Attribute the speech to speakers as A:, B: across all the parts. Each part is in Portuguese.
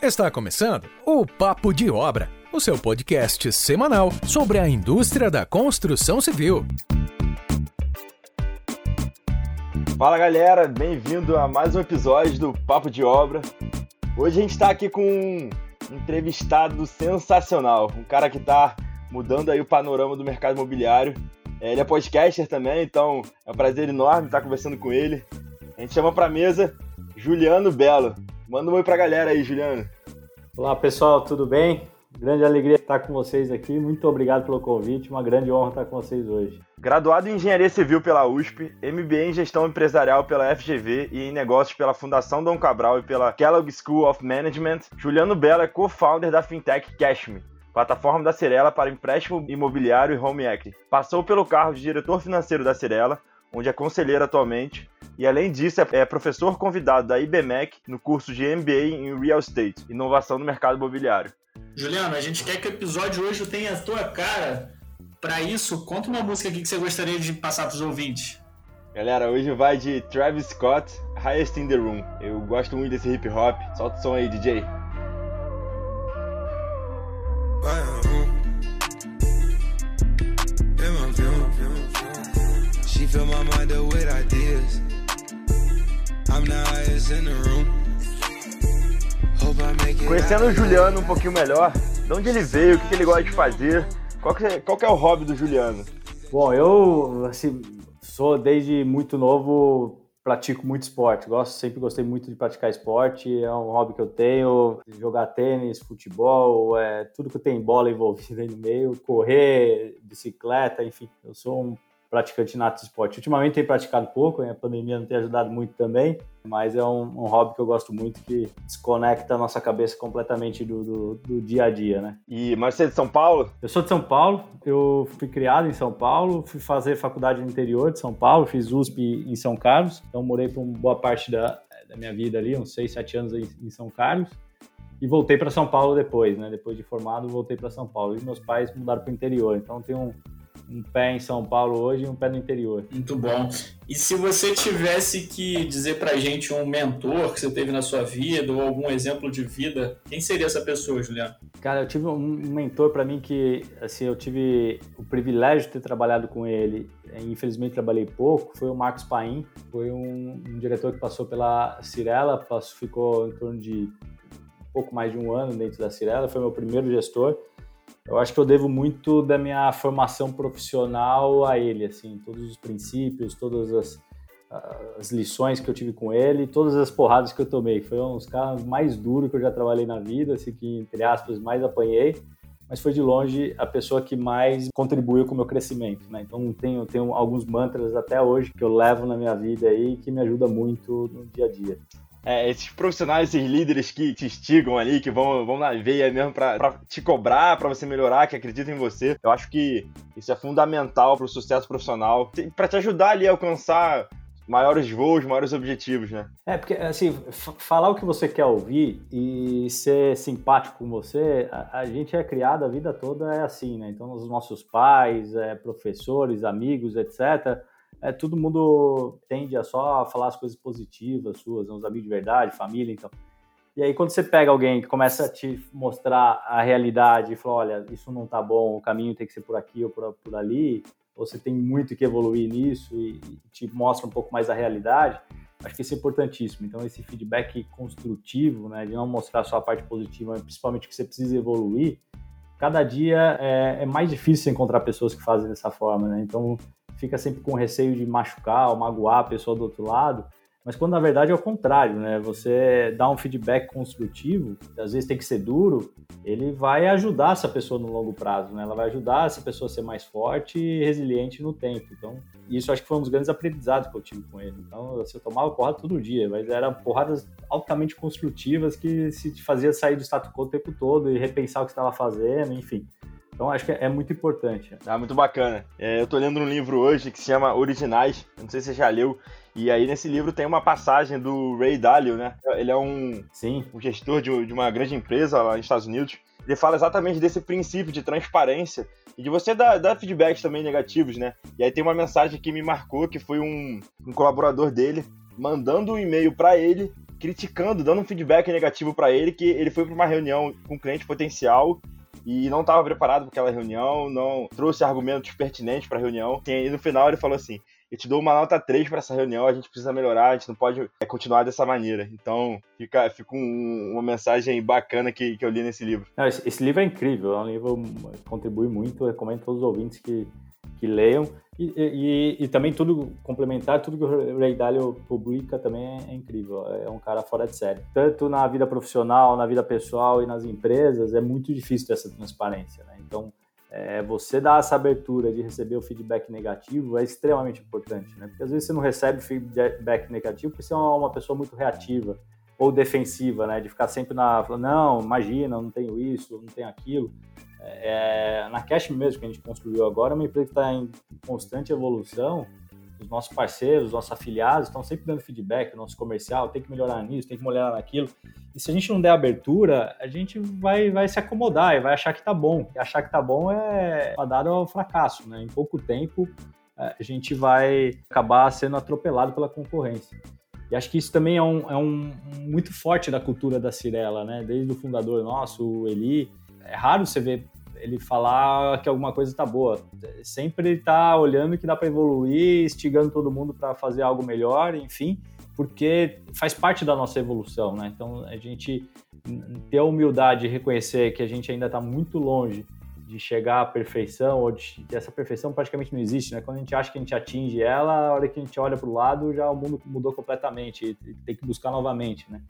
A: Está começando o Papo de Obra, o seu podcast semanal sobre a indústria da construção civil.
B: Fala galera, bem-vindo a mais um episódio do Papo de Obra. Hoje a gente está aqui com um entrevistado sensacional, um cara que está mudando aí o panorama do mercado imobiliário. É, ele é podcaster também, então é um prazer enorme estar conversando com ele. A gente chama para mesa Juliano Belo. Manda um oi para a galera aí, Juliano.
C: Olá pessoal, tudo bem? Grande alegria estar com vocês aqui. Muito obrigado pelo convite. Uma grande honra estar com vocês hoje.
B: Graduado em Engenharia Civil pela USP, MBA em Gestão Empresarial pela FGV e em Negócios pela Fundação Dom Cabral e pela Kellogg School of Management, Juliano Bela é co-founder da fintech Cashme, plataforma da Cirela para empréstimo imobiliário e home equity. Passou pelo cargo de diretor financeiro da Cirela, onde é conselheiro atualmente, e além disso é professor convidado da IBMEC no curso de MBA em Real Estate, Inovação no Mercado Imobiliário.
D: Juliano, a gente quer que o episódio hoje tenha a tua cara. Para isso, conta uma música aqui que você gostaria de passar para os ouvintes.
B: Galera, hoje vai de Travis Scott, Highest in the Room. Eu gosto muito desse hip hop. Solta o som aí, DJ. She fill my mind up with ideas. Conhecendo o Juliano um pouquinho melhor, de onde ele veio, o que ele gosta de fazer, qual que é, qual que é o hobby do Juliano?
C: Bom, eu assim, sou desde muito novo, pratico muito esporte. Gosto, sempre gostei muito de praticar esporte. É um hobby que eu tenho. Jogar tênis, futebol, é, tudo que tem bola envolvida aí no meio, correr, bicicleta, enfim. Eu sou um praticante nato de esporte. Ultimamente tenho praticado pouco, a pandemia não tem ajudado muito também, mas é um, um, hobby que eu gosto muito que desconecta a nossa cabeça completamente do, do, do, dia a dia, né?
B: E, mas você é de São Paulo?
C: Eu sou de São Paulo, eu fui criado em São Paulo, fui fazer faculdade no interior de São Paulo, fiz USP em São Carlos, então morei por uma boa parte da, da minha vida ali, uns 6, 7 anos em São Carlos. E voltei para São Paulo depois, né? Depois de formado, voltei para São Paulo. E meus pais mudaram para o interior. Então, tem um, um pé em São Paulo hoje e um pé no interior.
D: Muito bom. E se você tivesse que dizer pra gente um mentor que você teve na sua vida ou algum exemplo de vida, quem seria essa pessoa, Juliano?
C: Cara, eu tive um mentor para mim que, assim, eu tive o privilégio de ter trabalhado com ele. Infelizmente trabalhei pouco. Foi o Marcos Paim, foi um, um diretor que passou pela Cirela, passou, ficou em torno de pouco mais de um ano dentro da Cirela. Foi meu primeiro gestor eu acho que eu devo muito da minha formação profissional a ele, assim, todos os princípios, todas as, as lições que eu tive com ele, todas as porradas que eu tomei. Foi um dos caras mais duros que eu já trabalhei na vida, assim, que, entre aspas, mais apanhei, mas foi de longe a pessoa que mais contribuiu com o meu crescimento, né? Então tenho, tenho alguns mantras até hoje que eu levo na minha vida aí que me ajuda muito no dia a dia
B: é, esses profissionais, esses líderes que te instigam ali, que vão, vão na veia mesmo para te cobrar, para você melhorar, que acreditam em você. Eu acho que isso é fundamental para o sucesso profissional, para te ajudar ali a alcançar maiores voos, maiores objetivos, né?
C: É, porque, assim, falar o que você quer ouvir e ser simpático com você, a, a, gente é criado a vida toda é assim, né? Então, os nossos pais, é, professores, amigos, etc., é, todo mundo tende a só falar as coisas positivas suas, né, os amigos de verdade, família, então. E aí quando você pega alguém que começa a te mostrar a realidade e fala, olha, isso não tá bom, o caminho tem que ser por aqui ou por, por ali, ou você tem muito que evoluir nisso e, e te mostra um pouco mais a realidade, acho que isso é importantíssimo. Então esse feedback construtivo, né, de não mostrar só a parte positiva, principalmente que você precisa evoluir, cada dia é, é mais difícil encontrar pessoas que fazem dessa forma, né? Então fica sempre com receio de machucar ou magoar a pessoa do outro lado, mas quando na verdade é o contrário, né? Você dá um feedback construtivo, às vezes tem que ser duro, ele vai ajudar essa pessoa no longo prazo, né? Ela vai ajudar essa pessoa a ser mais forte e resiliente no tempo. Então, isso acho que foi um dos grandes aprendizados que eu tive com ele. Então, assim, eu tomava porrada todo dia, mas eram porradas altamente construtivas que se fazia sair do status quo o tempo todo e repensar o que estava fazendo, enfim. Então acho que é muito importante.
B: Ah, muito bacana. É, eu tô lendo um livro hoje que se chama Originais, não sei se você já leu, e aí nesse livro tem uma passagem do Ray Dalio, né? Ele é um, Sim. um gestor de, de uma grande empresa lá nos Estados Unidos. Ele fala exatamente desse princípio de transparência e de você dar, dar feedbacks também negativos, né? E aí tem uma mensagem que me marcou, que foi um, um colaborador dele mandando um e-mail para ele criticando, dando um feedback negativo para ele, que ele foi para uma reunião com um cliente potencial e não estava preparado para aquela reunião, não trouxe argumentos pertinentes para a reunião. E no final ele falou assim: eu te dou uma nota 3 para essa reunião, a gente precisa melhorar, a gente não pode é, continuar dessa maneira. Então, fica, fica um, uma mensagem bacana que, que eu li nesse livro.
C: Não, esse, esse, livro é incrível, é um livro que contribui muito, recomendo a todos os ouvintes que, que leiam. E, e, e, também tudo complementar, tudo que o Ray Dalio publica também é, é, incrível. É um cara fora de série. Tanto na vida profissional, na vida pessoal e nas empresas, é muito difícil essa transparência. Né? Então, é, você dar essa abertura de receber o feedback negativo é extremamente importante, né? Porque às vezes você não recebe feedback negativo porque você é uma pessoa muito reativa ou defensiva, né? De ficar sempre na, não, imagina, não tenho isso, não tenho aquilo. É, na Cash mesmo que a gente construiu agora, é uma empresa que está em constante evolução. Os nossos parceiros, os nossos afiliados estão sempre dando feedback, o nosso comercial tem que melhorar nisso, tem que melhorar naquilo. E se a gente não der abertura, a gente vai, vai se acomodar e vai achar que tá bom. E achar que tá bom é dado ao fracasso, né? Em pouco tempo, a gente vai acabar sendo atropelado pela concorrência. E acho que isso também é um, é um muito forte da cultura da Cirela, né? Desde o fundador nosso, o Eli, é raro você ver ele falar que alguma coisa está boa. Sempre está olhando que dá para evoluir, instigando todo mundo para fazer algo melhor, enfim, porque faz parte da nossa evolução, né? Então a gente ter a humildade de reconhecer que a gente ainda está muito longe de chegar à perfeição, ou de, essa perfeição praticamente não existe, né? Quando a gente acha que a gente atinge ela, a hora que a gente olha para o lado, já o mundo mudou completamente e tem que buscar novamente, né?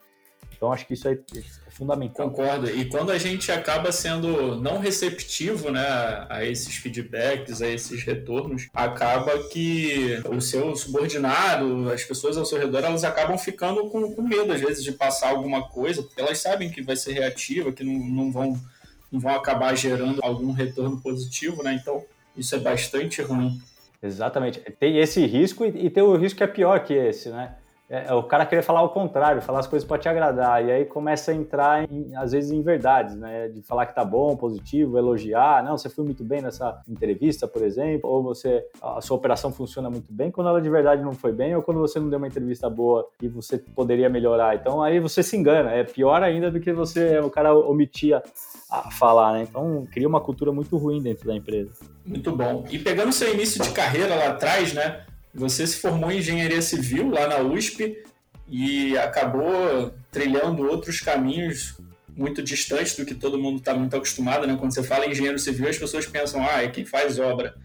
C: Então acho que isso é, é, fundamental.
D: Concordo. E quando a gente acaba sendo não receptivo né, a esses feedbacks, a esses retornos, acaba que o seu subordinado, as pessoas ao seu redor, elas acabam ficando com, com medo, às vezes, de passar alguma coisa, porque elas sabem que vai ser reativa, que não, não, vão, não vão acabar gerando algum retorno positivo, né? Então isso é bastante ruim.
C: Exatamente. Tem esse risco e tem o risco que é pior que esse, né? É, é, o cara querer falar o contrário, falar as coisas para te agradar, e aí começa a entrar, em, às vezes, em verdades, né? De falar que tá bom, positivo, elogiar, não, você foi muito bem nessa entrevista, por exemplo, ou você, a sua operação funciona muito bem, quando ela de verdade não foi bem, ou quando você não deu uma entrevista boa e você poderia melhorar. Então aí você se engana, é pior ainda do que você, o cara omitia a falar, né? Então cria uma cultura muito ruim dentro da empresa.
D: Muito bom. E pegando seu início de carreira lá atrás, né? Você se formou em engenharia civil lá na USP e acabou trilhando outros caminhos muito distantes do que todo mundo está muito acostumado, né? Quando você fala em engenheiro civil, as pessoas pensam, ah, é quem faz obra.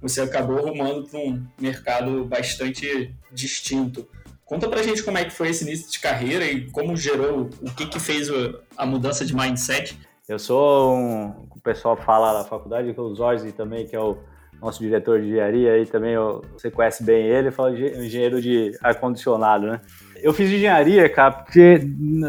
D: Você acabou arrumando para um mercado bastante distinto. Conta pra gente como é que foi esse início de carreira e como gerou, o que que fez a mudança de mindset.
C: Eu sou um, o pessoal fala na faculdade, que o Zorzi também, que é o nosso diretor de engenharia aí também, você conhece bem ele, fala engenheiro de ar-condicionado, né? Eu fiz engenharia, cara, porque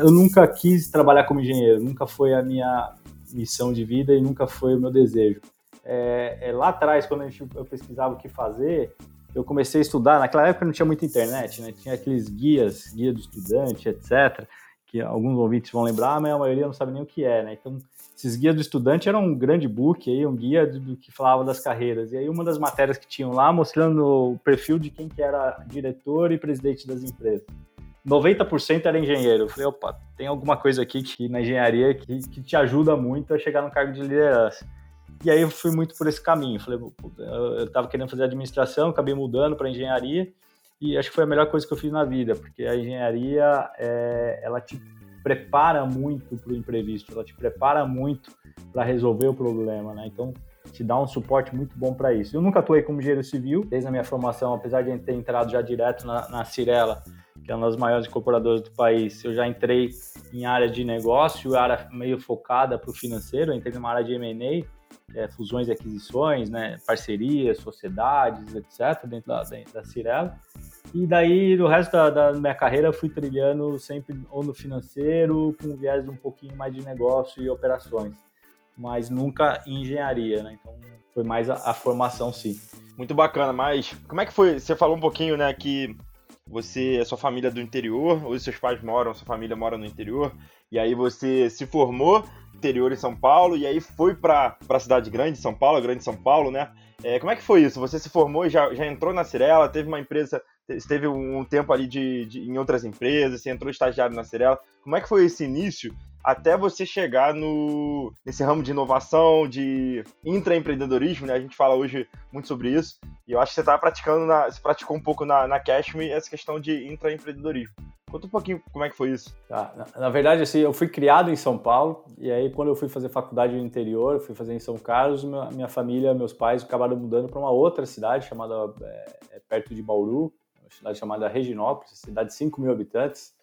C: eu nunca quis trabalhar como engenheiro, nunca foi a minha missão de vida e nunca foi o meu desejo. É, é, lá atrás, quando eu pesquisava o que fazer, eu comecei a estudar. Naquela época não tinha muita internet, né? Tinha aqueles guias, guia do estudante, etc. Que alguns ouvintes vão lembrar, mas a maioria não sabe nem o que é, né? Então esses guias do estudante eram um grande book aí, um guia do, que falava das carreiras. E aí uma das matérias que tinham lá mostrando o perfil de quem que era diretor e presidente das empresas. 90% era engenheiro. Eu falei, opa, tem alguma coisa aqui que, na engenharia que, que te ajuda muito a chegar no cargo de liderança. E aí eu fui muito por esse caminho. Falei, eu estava querendo fazer administração, acabei mudando para engenharia e acho que foi a melhor coisa que eu fiz na vida, porque a engenharia é, ela te prepara muito para o imprevisto, ela te prepara muito para resolver o problema, né? Então, te dá um suporte muito bom para isso. Eu nunca atuei como engenheiro civil, desde a minha formação, apesar de ter entrado já direto na, na Cirela, que é uma das maiores incorporadoras do país, eu já entrei em área de negócio, área meio focada para o financeiro, entrei numa área de M&A, é, fusões e aquisições, né, parcerias, sociedades, etc., dentro da, da Cirela. E daí, no resto da, da, minha carreira, fui trilhando sempre ou no financeiro, com viés um pouquinho mais de negócio e operações, mas nunca em engenharia, né? Então, foi mais a, a formação, sim.
B: Muito bacana, mas como é que foi? Você falou um pouquinho, né, que você, a sua família é do interior, ou seus pais moram, sua família mora no interior, e aí você se formou interior em São Paulo, e aí foi para a cidade grande, São Paulo, grande São Paulo, né? É, como é que foi isso? Você se formou e já, já entrou na Cirela, teve uma empresa você teve um tempo ali de, de, em outras empresas, você entrou estagiário na Cirela. Como é que foi esse início até você chegar no, nesse ramo de inovação, de intraempreendedorismo, né? A gente fala hoje muito sobre isso. E eu acho que você está praticando, na, você praticou um pouco na, na Cashme essa questão de intraempreendedorismo. Conta um pouquinho como é que foi isso.
C: Tá, na, na, verdade, assim, eu fui criado em São Paulo, e aí quando eu fui fazer faculdade no interior, fui fazer em São Carlos, minha, minha família, meus pais acabaram mudando para uma outra cidade chamada, é, é, perto de Bauru, uma cidade chamada Reginópolis, cidade de 5 mil habitantes,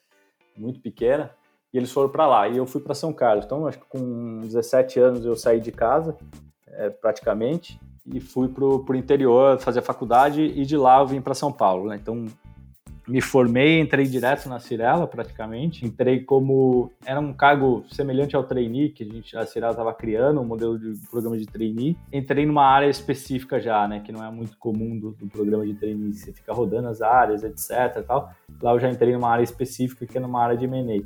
C: muito pequena e eles foram para lá. E eu fui para São Carlos. Então, acho que com 17 anos eu saí de casa, é, praticamente, e fui para o interior fazer a faculdade. E de lá eu vim para São Paulo. Né? Então, me formei, entrei direto na Cirela, praticamente. Entrei como. Era um cargo semelhante ao trainee, que a, gente, a Cirela estava criando, um modelo de programa de trainee. Entrei numa área específica já, né? Que não é muito comum do, do programa de trainee. Você fica rodando as áreas, etc. Tal. Lá eu já entrei numa área específica, que é numa área de M&A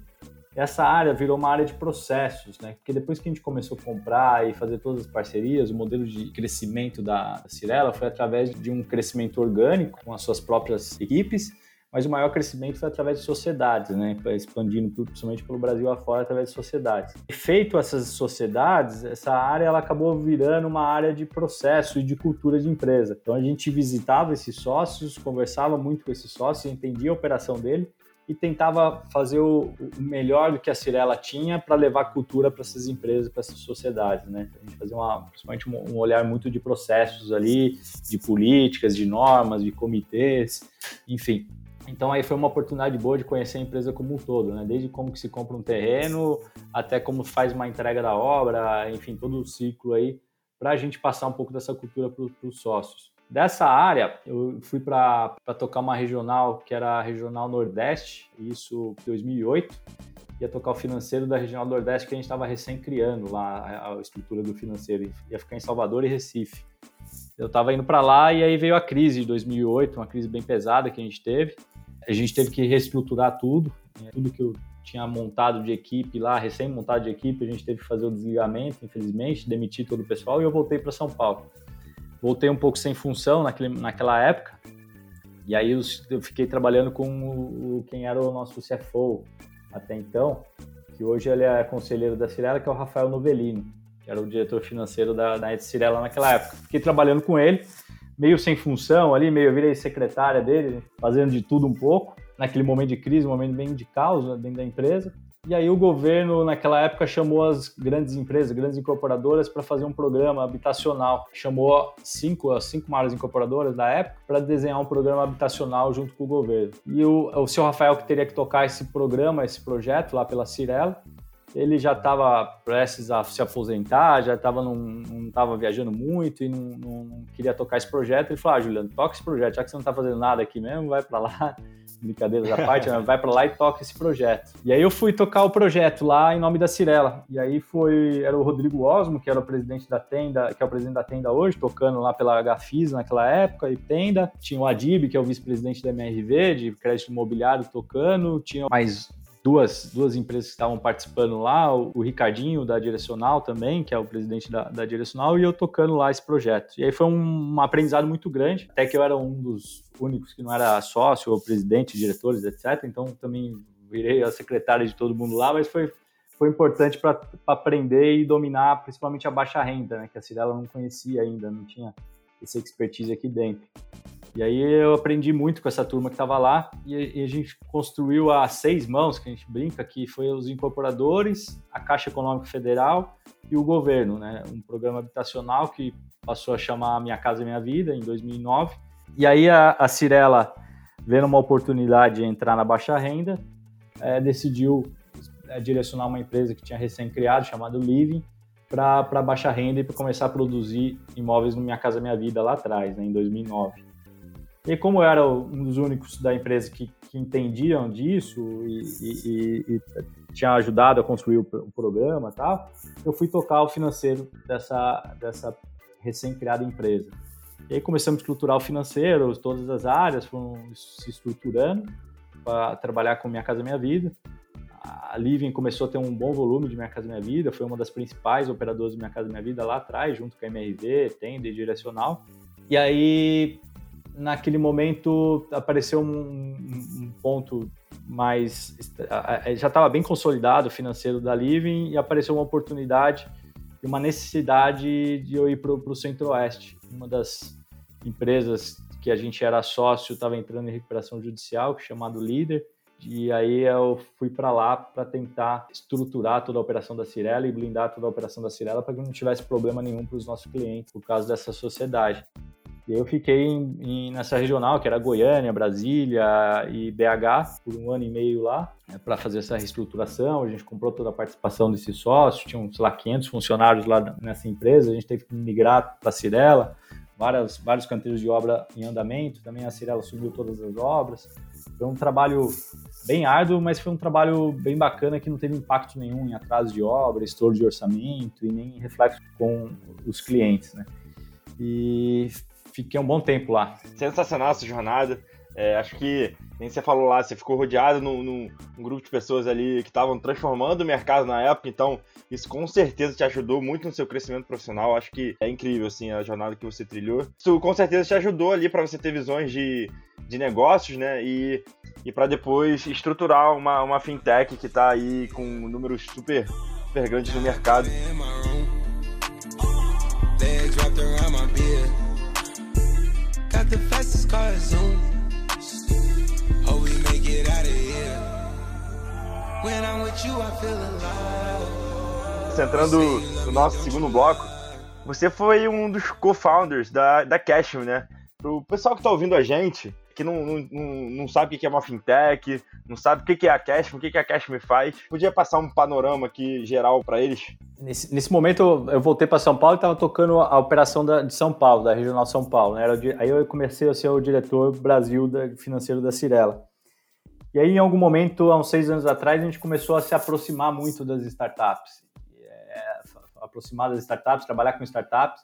C: essa área virou uma área de processos, né? Porque depois que a gente começou a comprar e fazer todas as parcerias, o modelo de crescimento da Cirela foi através de um crescimento orgânico com as suas próprias equipes, mas o maior crescimento foi através de sociedades, né? Expandindo principalmente pelo Brasil afora através de sociedades. Feito essas sociedades, essa área ela acabou virando uma área de processo e de cultura de empresa. Então a gente visitava esses sócios, conversava muito com esses sócios, entendia a operação dele e tentava fazer o, melhor do que a Cirela tinha para levar cultura para essas empresas, para essas sociedades, né? A gente fazia uma, principalmente um, um, olhar muito de processos ali, de políticas, de normas, de comitês, enfim. Então aí foi uma oportunidade boa de conhecer a empresa como um todo, né? Desde como que se compra um terreno, até como faz uma entrega da obra, enfim, todo o ciclo aí, para a gente passar um pouco dessa cultura para os sócios. Dessa área, eu fui para tocar uma regional que era a Regional Nordeste, isso em 2008. Ia tocar o financeiro da Regional Nordeste que a gente estava recém criando lá, a, estrutura do financeiro. Ia ficar em Salvador e Recife. Eu estava indo para lá e aí veio a crise de 2008, uma crise bem pesada que a gente teve. A gente teve que reestruturar tudo, né? tudo que eu tinha montado de equipe lá, recém-montado de equipe, a gente teve que fazer o desligamento, infelizmente, demitir todo o pessoal e eu voltei para São Paulo voltei um pouco sem função naquele, naquela época. E aí eu, eu fiquei trabalhando com o, quem era o nosso CFO até então, que hoje ele é conselheiro da Cirela, que é o Rafael Novellini, que era o diretor financeiro da, da Cirela naquela época. Fiquei trabalhando com ele, meio sem função ali, meio virei secretária dele, fazendo de tudo um pouco, naquele momento de crise, um momento bem de caos dentro da empresa. E aí o governo, naquela época, chamou as grandes empresas, grandes incorporadoras, para fazer um programa habitacional. Chamou cinco, as cinco maiores incorporadoras da época para desenhar um programa habitacional junto com o governo. E o, o seu Rafael, que teria que tocar esse programa, esse projeto lá pela Cirela, ele já estava prestes a se aposentar, já estava não estava viajando muito e não, não, queria tocar esse projeto. Ele falou: Ah, Juliano, toca esse projeto, já que você não está fazendo nada aqui mesmo, vai para lá brincadeiras à parte, né? vai para lá e toca esse projeto. E aí eu fui tocar o projeto lá em nome da Cirela. E aí foi, era o Rodrigo Osmo, que era o presidente da Tenda, que é o presidente da Tenda hoje, tocando lá pela Gafis naquela época, e Tenda. Tinha o Adib, que é o vice-presidente da MRV, de crédito imobiliário, tocando. Tinha mais duas, duas empresas que estavam participando lá, o, o, Ricardinho da Direcional também, que é o presidente da, da Direcional, e eu tocando lá esse projeto. E aí foi um, um, aprendizado muito grande, até que eu era um dos únicos que não era sócio, ou presidente, diretores, etc. Então também virei a secretária de todo mundo lá, mas foi, foi importante para aprender e dominar principalmente a baixa renda, né, que a Cirela não conhecia ainda, não tinha essa expertise aqui dentro. E aí eu aprendi muito com essa turma que estava lá e a gente construiu a seis mãos, que a gente brinca, que foi os incorporadores, a Caixa Econômica Federal e o governo, né? Um programa habitacional que passou a chamar Minha Casa Minha Vida em 2009. E aí a, a Cirela, vendo uma oportunidade de entrar na baixa renda, é, decidiu é, direcionar uma empresa que tinha recém-criado, chamada Living, para baixa renda e para começar a produzir imóveis no Minha Casa Minha Vida lá atrás, né, em 2009. E como eu era um dos únicos da empresa que, que entendiam disso e, e, e, tinha ajudado a construir o, o programa tal, eu fui tocar o financeiro dessa, dessa recém-criada empresa. E aí começamos a estruturar o financeiro, todas as áreas foram se estruturando para trabalhar com Minha Casa Minha Vida. A Living começou a ter um bom volume de Minha Casa Minha Vida, foi uma das principais operadoras de Minha Casa Minha Vida lá atrás, junto com a MRV, Tender e Direcional. E aí naquele momento apareceu um, um ponto mais já estava bem consolidado o financeiro da Living e apareceu uma oportunidade e uma necessidade de eu ir para o Centro-Oeste. Uma das empresas que a gente era sócio estava entrando em recuperação judicial, chamado Líder, e aí eu fui para lá para tentar estruturar toda a operação da Cirela e blindar toda a operação da Cirela para que não tivesse problema nenhum para os nossos clientes por causa dessa sociedade. E eu fiquei em, em, nessa regional, que era Goiânia, Brasília e BH, por um ano e meio lá, né, para fazer essa reestruturação. A gente comprou toda a participação desse sócio, tinham, sei lá, 500 funcionários lá nessa empresa, a gente teve que migrar para Cirela, várias, vários canteiros de obra em andamento, também a Cirela subiu todas as obras. Foi um trabalho bem árduo, mas foi um trabalho bem bacana que não teve impacto nenhum em atraso de obra, estouro de orçamento e nem reflexo com os clientes, né? E fiquei um bom tempo lá.
B: Sensacional essa jornada. É, acho que, nem você falou lá, você ficou rodeado num, num, num grupo de pessoas ali que estavam transformando o mercado na época, então isso com certeza te ajudou muito no seu crescimento profissional. Acho que é incrível, assim, a jornada que você trilhou. Isso com certeza te ajudou ali para você ter visões de, de negócios, né? E, e para depois estruturar uma, uma fintech que está aí com números super, super grandes no mercado. Got the fastest car Zoom. Hope we make it out of here. When I'm with you, I feel alive. Entrando no nosso segundo bloco, você foi um dos co-founders da, da Cashme, né? Pro pessoal que tá ouvindo a gente, que não, não, não sabe o que é uma fintech, não sabe o que é a Cashme, o que a Cashme faz, podia passar um panorama aqui geral para eles?
C: Nesse, nesse momento eu voltei para São Paulo e estava tocando a operação da, de São Paulo, da Regional São Paulo. Né? Era, aí eu comecei a ser o diretor Brasil da, financeiro da Cirela. E aí, em algum momento, há uns seis anos atrás, a gente começou a se aproximar muito das startups. É, aproximar das startups, trabalhar com startups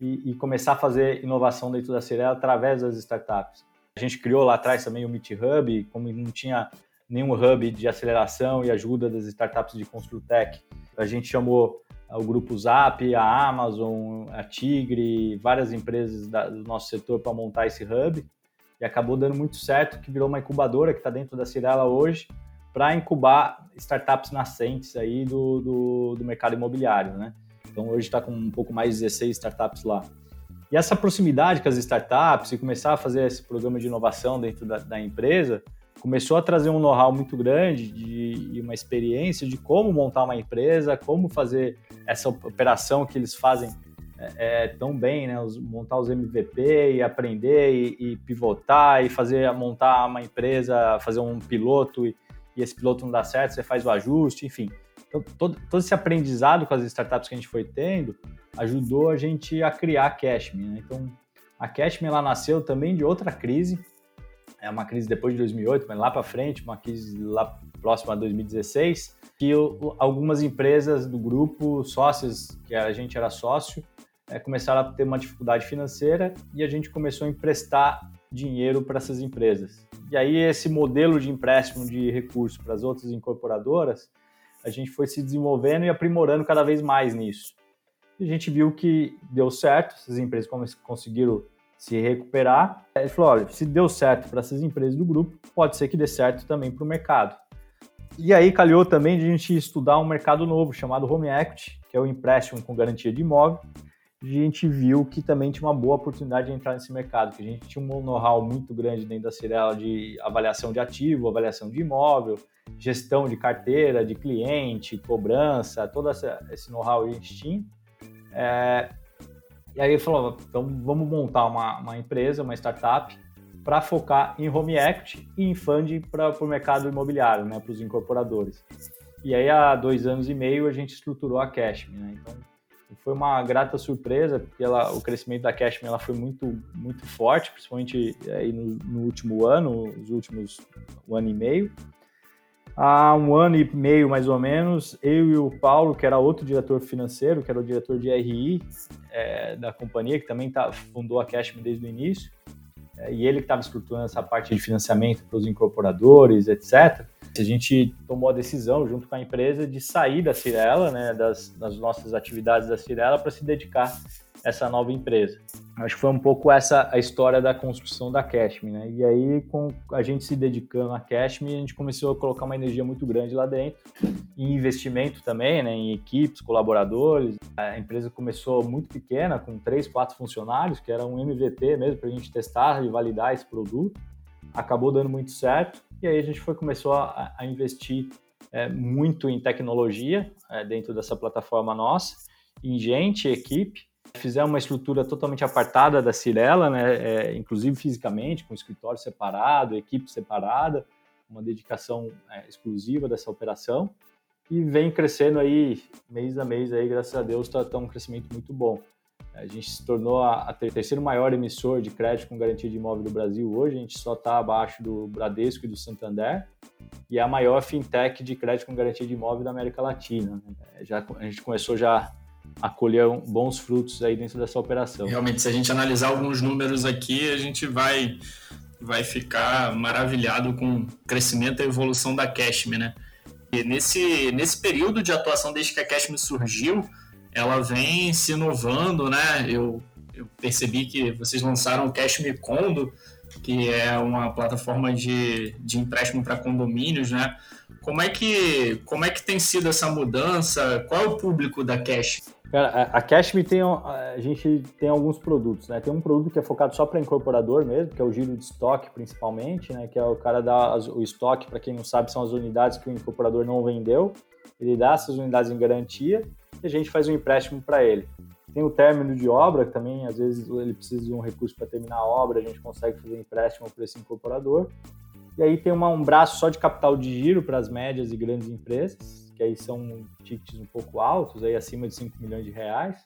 C: e, e, começar a fazer inovação dentro da Cirela através das startups. A gente criou lá atrás também o Meet Hub, como não tinha nenhum hub de aceleração e ajuda das startups de Construtec. A gente chamou o grupo Zap, a Amazon, a Tigre, várias empresas do nosso setor para montar esse hub e acabou dando muito certo, que virou uma incubadora que está dentro da Cirela hoje para incubar startups nascentes aí do, do, do mercado imobiliário, né? Então hoje está com um pouco mais de 16 startups lá. E essa proximidade com as startups e começar a fazer esse programa de inovação dentro da, da empresa começou a trazer um know-how muito grande de, e uma experiência de como montar uma empresa, como fazer essa operação que eles fazem é, é, tão bem, né? Os, montar os MVP e aprender e, e, pivotar e fazer montar uma empresa, fazer um piloto e, e, esse piloto não dá certo, você faz o ajuste, enfim. Então, todo, todo esse aprendizado com as startups que a gente foi tendo ajudou a gente a criar a Cashme. Né? Então, a Cashme ela nasceu também de outra crise, é uma crise depois de 2008, mas lá para frente, uma crise lá próxima a 2016, que o, algumas empresas do grupo, sócios, que a gente era sócio, é, começaram a ter uma dificuldade financeira e a gente começou a emprestar dinheiro para essas empresas. E aí esse modelo de empréstimo de recursos para as outras incorporadoras, a gente foi se desenvolvendo e aprimorando cada vez mais nisso. E a gente viu que deu certo, essas empresas conseguiram se recuperar. Ele falou: olha, se deu certo para essas empresas do grupo, pode ser que dê certo também para o mercado. E aí calhou também de a gente estudar um mercado novo chamado Home Equity, que é o empréstimo com garantia de imóvel. A gente viu que também tinha uma boa oportunidade de entrar nesse mercado, que a gente tinha um know-how muito grande dentro da Cirela de avaliação de ativo, avaliação de imóvel, gestão de carteira, de cliente, cobrança, todo esse know-how a gente tinha. É, e aí ele falou, então vamos montar uma, uma empresa, uma startup, para focar em home equity e em fund para o mercado imobiliário, né, para os incorporadores. E aí há dois anos e meio a gente estruturou a Cashme, né? Então foi uma grata surpresa porque ela, o crescimento da Cashme ela foi muito muito forte, principalmente aí no, no último ano, os últimos um ano e meio. Há um ano e meio, mais ou menos, eu e o Paulo, que era outro diretor financeiro, que era o diretor de RI é, da companhia, que também tá, fundou a Cashme desde o início, e ele que estava estruturando essa parte de financiamento para os incorporadores, etc. A gente tomou a decisão, junto com a empresa, de sair da Cirela, né, das, das nossas atividades da Cirela, para se dedicar essa nova empresa. Acho que foi um pouco essa a história da construção da Cashme, né? E aí, com a gente se dedicando a Cashme, a gente começou a colocar uma energia muito grande lá dentro, em investimento também, né? Em equipes, colaboradores. A empresa começou muito pequena, com três, quatro funcionários, que era um MVP mesmo para a gente testar e validar esse produto. Acabou dando muito certo e aí a gente foi começou a, a investir é, muito em tecnologia é, dentro dessa plataforma nossa, em gente, equipe Fizemos uma estrutura totalmente apartada da Cirela, né? É, inclusive fisicamente, com escritório separado, equipe separada, uma dedicação é, exclusiva dessa operação. E vem crescendo aí, mês a mês, aí, graças a Deus, está tá um crescimento muito bom. A gente se tornou a, a terceiro maior emissor de crédito com garantia de imóvel do Brasil hoje, a gente só está abaixo do Bradesco e do Santander, e é a maior fintech de crédito com garantia de imóvel da América Latina. É, já, a gente começou já a colher bons frutos aí dentro dessa operação.
D: Realmente, se a gente analisar alguns números aqui, a gente vai, vai ficar maravilhado com o crescimento e evolução da Cashme, né? E nesse, nesse período de atuação, desde que a Cashme surgiu, ela vem se inovando, né? Eu, eu percebi que vocês lançaram o Cashme Condo, que é uma plataforma de, de empréstimo para condomínios, né? Como é, que, como é que tem sido essa mudança? Qual é o público da Cash?
C: Cara, a Cashme tem a gente tem alguns produtos, né? Tem um produto que é focado só para incorporador mesmo, que é o giro de estoque principalmente, né? Que é o cara dá o estoque, para quem não sabe, são as unidades que o incorporador não vendeu. Ele dá essas unidades em garantia e a gente faz um empréstimo para ele. Tem o término de obra, que também às vezes ele precisa de um recurso para terminar a obra, a gente consegue fazer empréstimo para esse incorporador. E aí tem uma, um braço só de capital de giro para as médias e grandes empresas, que aí são tickets um pouco altos, aí acima de 5 milhões de reais.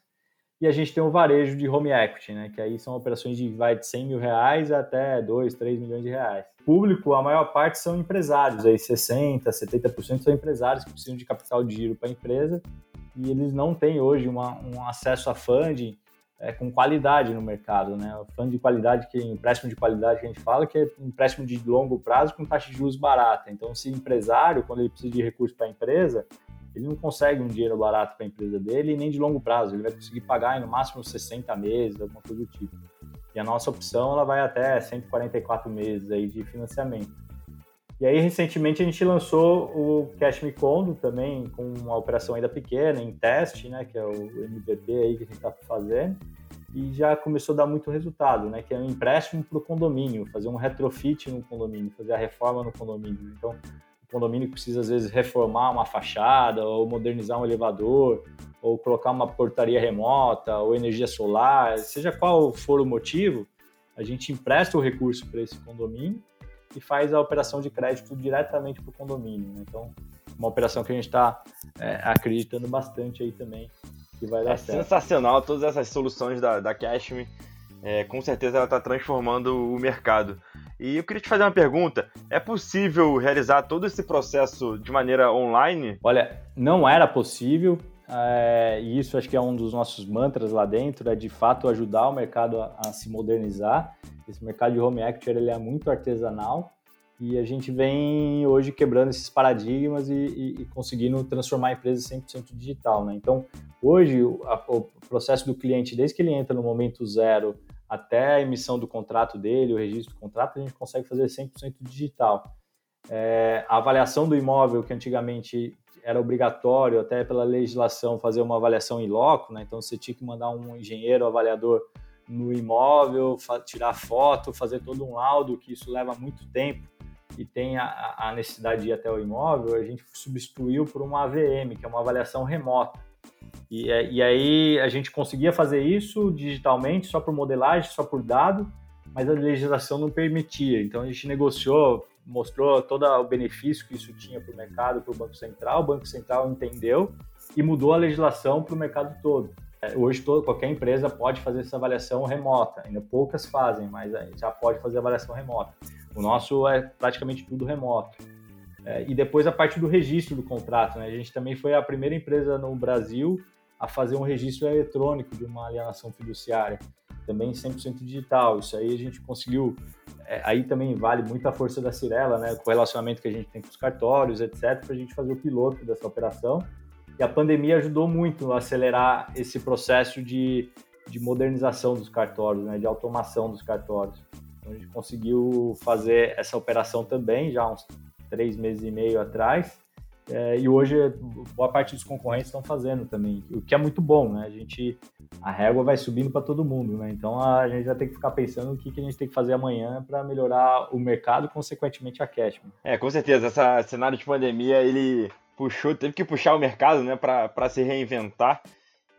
C: E a gente tem o varejo de home equity, né? Que aí são operações de vai de 100 mil reais até 2, 3 milhões de reais. Público, a maior parte são empresários, aí 60%, 70% são empresários que precisam de capital de giro para a empresa e eles não têm hoje uma, um acesso a funding é, com qualidade no mercado, né? O fundo de qualidade, que empréstimo de qualidade que a gente fala, que é empréstimo de longo prazo com taxa de juros barata. Então, se empresário, quando ele precisa de recurso para a empresa, ele não consegue um dinheiro barato para a empresa dele nem de longo prazo. Ele vai conseguir pagar em no máximo 60 meses, alguma coisa do tipo. E a nossa opção ela vai até 144 meses aí de financiamento. E aí, recentemente, a gente lançou o Cash Me Condo também, com uma operação ainda pequena, em teste, né, que é o MVP aí que a gente está fazendo, e já começou a dar muito resultado, né, que é um empréstimo para o condomínio, fazer um retrofit no condomínio, fazer a reforma no condomínio. Então, o condomínio precisa, às vezes, reformar uma fachada, ou modernizar um elevador, ou colocar uma portaria remota, ou energia solar, seja qual for o motivo, a gente empresta o recurso para esse condomínio e faz a operação de crédito diretamente para o condomínio. Né? Então, uma operação que a gente está é, acreditando bastante aí também que vai dar
B: é
C: certo.
B: sensacional todas essas soluções da, da Cashme. É, com certeza ela está transformando o mercado. E eu queria te fazer uma pergunta: é possível realizar todo esse processo de maneira online?
C: Olha, não era possível. É, e isso acho que é um dos nossos mantras lá dentro, é de fato ajudar o mercado a, a se modernizar. Esse mercado de home actor ele é muito artesanal e a gente vem hoje quebrando esses paradigmas e, e, e conseguindo transformar a empresa 100% digital. Né? Então, hoje, o, a, o processo do cliente, desde que ele entra no momento zero até a emissão do contrato dele, o registro do contrato, a gente consegue fazer 100% digital. É, a avaliação do imóvel, que antigamente era obrigatório, até pela legislação, fazer uma avaliação em loco, né? então você tinha que mandar um engenheiro avaliador no imóvel, tirar foto, fazer todo um laudo, que isso leva muito tempo e tem a, a, necessidade de ir até o imóvel, a gente substituiu por uma AVM, que é uma avaliação remota. E, é, e aí a gente conseguia fazer isso digitalmente, só por modelagem, só por dado, mas a legislação não permitia. Então a gente negociou, mostrou todo o benefício que isso tinha para o mercado, para o Banco Central. O Banco Central entendeu e mudou a legislação para o mercado todo. É, hoje todo, qualquer empresa pode fazer essa avaliação remota, ainda poucas fazem, mas já pode fazer avaliação remota. O nosso é praticamente tudo remoto. É, e depois a parte do registro do contrato, né? A gente também foi a primeira empresa no Brasil a fazer um registro eletrônico de uma alienação fiduciária, também 100% digital. Isso aí a gente conseguiu, é, aí também vale muito a força da Cirela, né? Com o relacionamento que a gente tem com os cartórios, etc, para a gente fazer o piloto dessa operação e a pandemia ajudou muito a acelerar esse processo de, de modernização dos cartórios, né, de automação dos cartórios. Então, a gente conseguiu fazer essa operação também já uns três meses e meio atrás. É, e hoje boa parte dos concorrentes estão fazendo também, o que é muito bom, né? A gente a régua vai subindo para todo mundo, né? Então a gente vai ter que ficar pensando o que, que a gente tem que fazer amanhã para melhorar o mercado, consequentemente a Cashman.
B: É, com certeza. Esse cenário de pandemia ele puxou, teve que puxar o mercado, né, para se reinventar.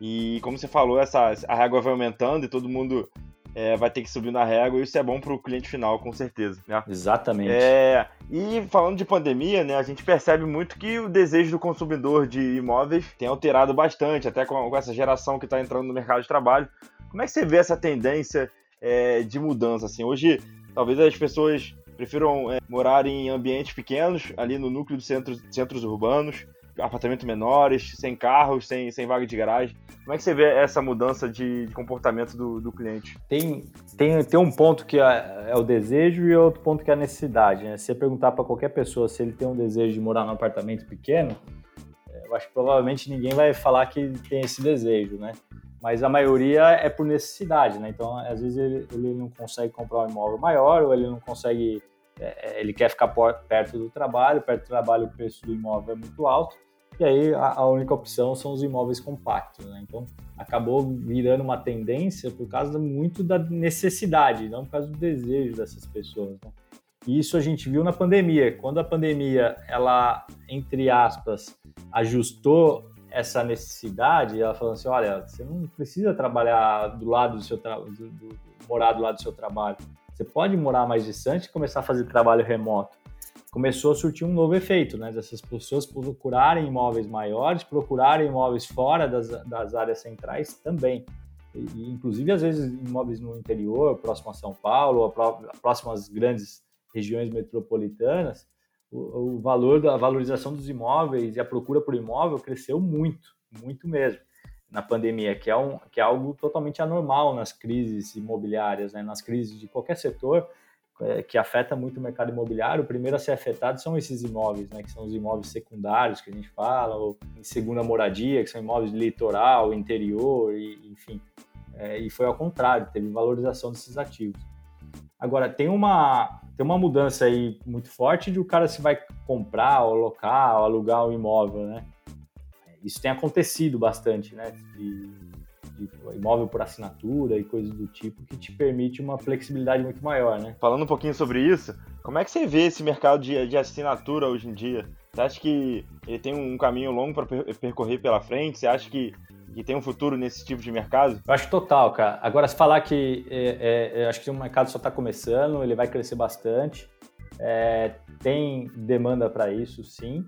B: E como você falou, essa a régua vai aumentando e todo mundo é, vai ter que subir na régua, e isso é bom para o cliente final, com certeza. Né?
C: Exatamente.
B: É, e falando de pandemia, né, a gente percebe muito que o desejo do consumidor de imóveis tem alterado bastante, até com, com essa geração que está entrando no mercado de trabalho. Como é que você vê essa tendência é, de mudança? Assim? Hoje, talvez as pessoas prefiram é, morar em ambientes pequenos, ali no núcleo dos centros, centros urbanos, apartamentos menores, sem carros, sem, sem vaga de garagem. Como é que você vê essa mudança de, de comportamento do, do, cliente?
C: Tem, tem, tem um ponto que é, é, o desejo e outro ponto que é a necessidade. Né? Se você perguntar para qualquer pessoa se ele tem um desejo de morar num apartamento pequeno, é, eu acho que provavelmente ninguém vai falar que tem esse desejo, né? Mas a maioria é por necessidade, né? Então, às vezes ele, ele não consegue comprar um imóvel maior ou ele não consegue é, é, ele quer ficar perto do trabalho, perto do trabalho o preço do imóvel é muito alto, e aí a, a única opção são os imóveis compactos. Né? Então acabou virando uma tendência por causa muito da necessidade, não por causa do desejo dessas pessoas. Né? E isso a gente viu na pandemia. Quando a pandemia, ela, entre aspas, ajustou essa necessidade, ela falou assim, olha, você não precisa trabalhar do lado do seu trabalho, morar do lado do seu trabalho. Você pode morar mais distante e começar a fazer trabalho remoto. Começou a surtir um novo efeito, né? Dessas pessoas procurarem imóveis maiores, procurarem imóveis fora das, das áreas centrais também. E, inclusive, às vezes, imóveis no interior, próximo a São Paulo, ou próximas grandes regiões metropolitanas, o, o valor da valorização dos imóveis e a procura por imóvel cresceu muito, muito mesmo na pandemia, que é, um, que é algo totalmente anormal nas crises imobiliárias, né? nas crises de qualquer setor é, que afeta muito o mercado imobiliário. O primeiro a ser afetado são esses imóveis, né? que são os imóveis secundários que a gente fala, ou em segunda moradia, que são imóveis de litoral, interior, e, enfim. É, e foi ao contrário, teve valorização desses ativos. Agora, tem uma, tem uma mudança aí muito forte de o cara se vai comprar, ou alocar, ou alugar um imóvel, né? isso tem acontecido bastante, né? De, imóvel por assinatura e coisas do tipo que te permite uma flexibilidade muito maior, né?
B: Falando um pouquinho sobre isso, como é que você vê esse mercado de, de assinatura hoje em dia? Você acha que ele tem um caminho longo para percorrer pela frente? Você acha que, que tem um futuro nesse tipo de mercado?
C: Eu acho total, cara. Agora, se falar que é, é, eu acho que o mercado só está começando, ele vai crescer bastante. É, tem demanda para isso, sim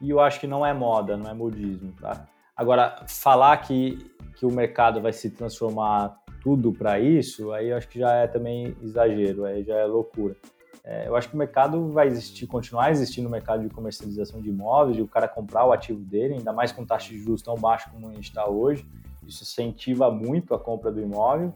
C: e eu acho que não é moda, não é modismo, tá? Agora, falar que, que o mercado vai se transformar tudo para isso, aí eu acho que já é também exagero, aí já é loucura. É, eu acho que o mercado vai existir, continuar existindo o mercado de comercialização de imóveis, de o cara comprar o ativo dele, ainda mais com taxa de juros tão baixa como a gente está hoje. Isso incentiva muito a compra do imóvel.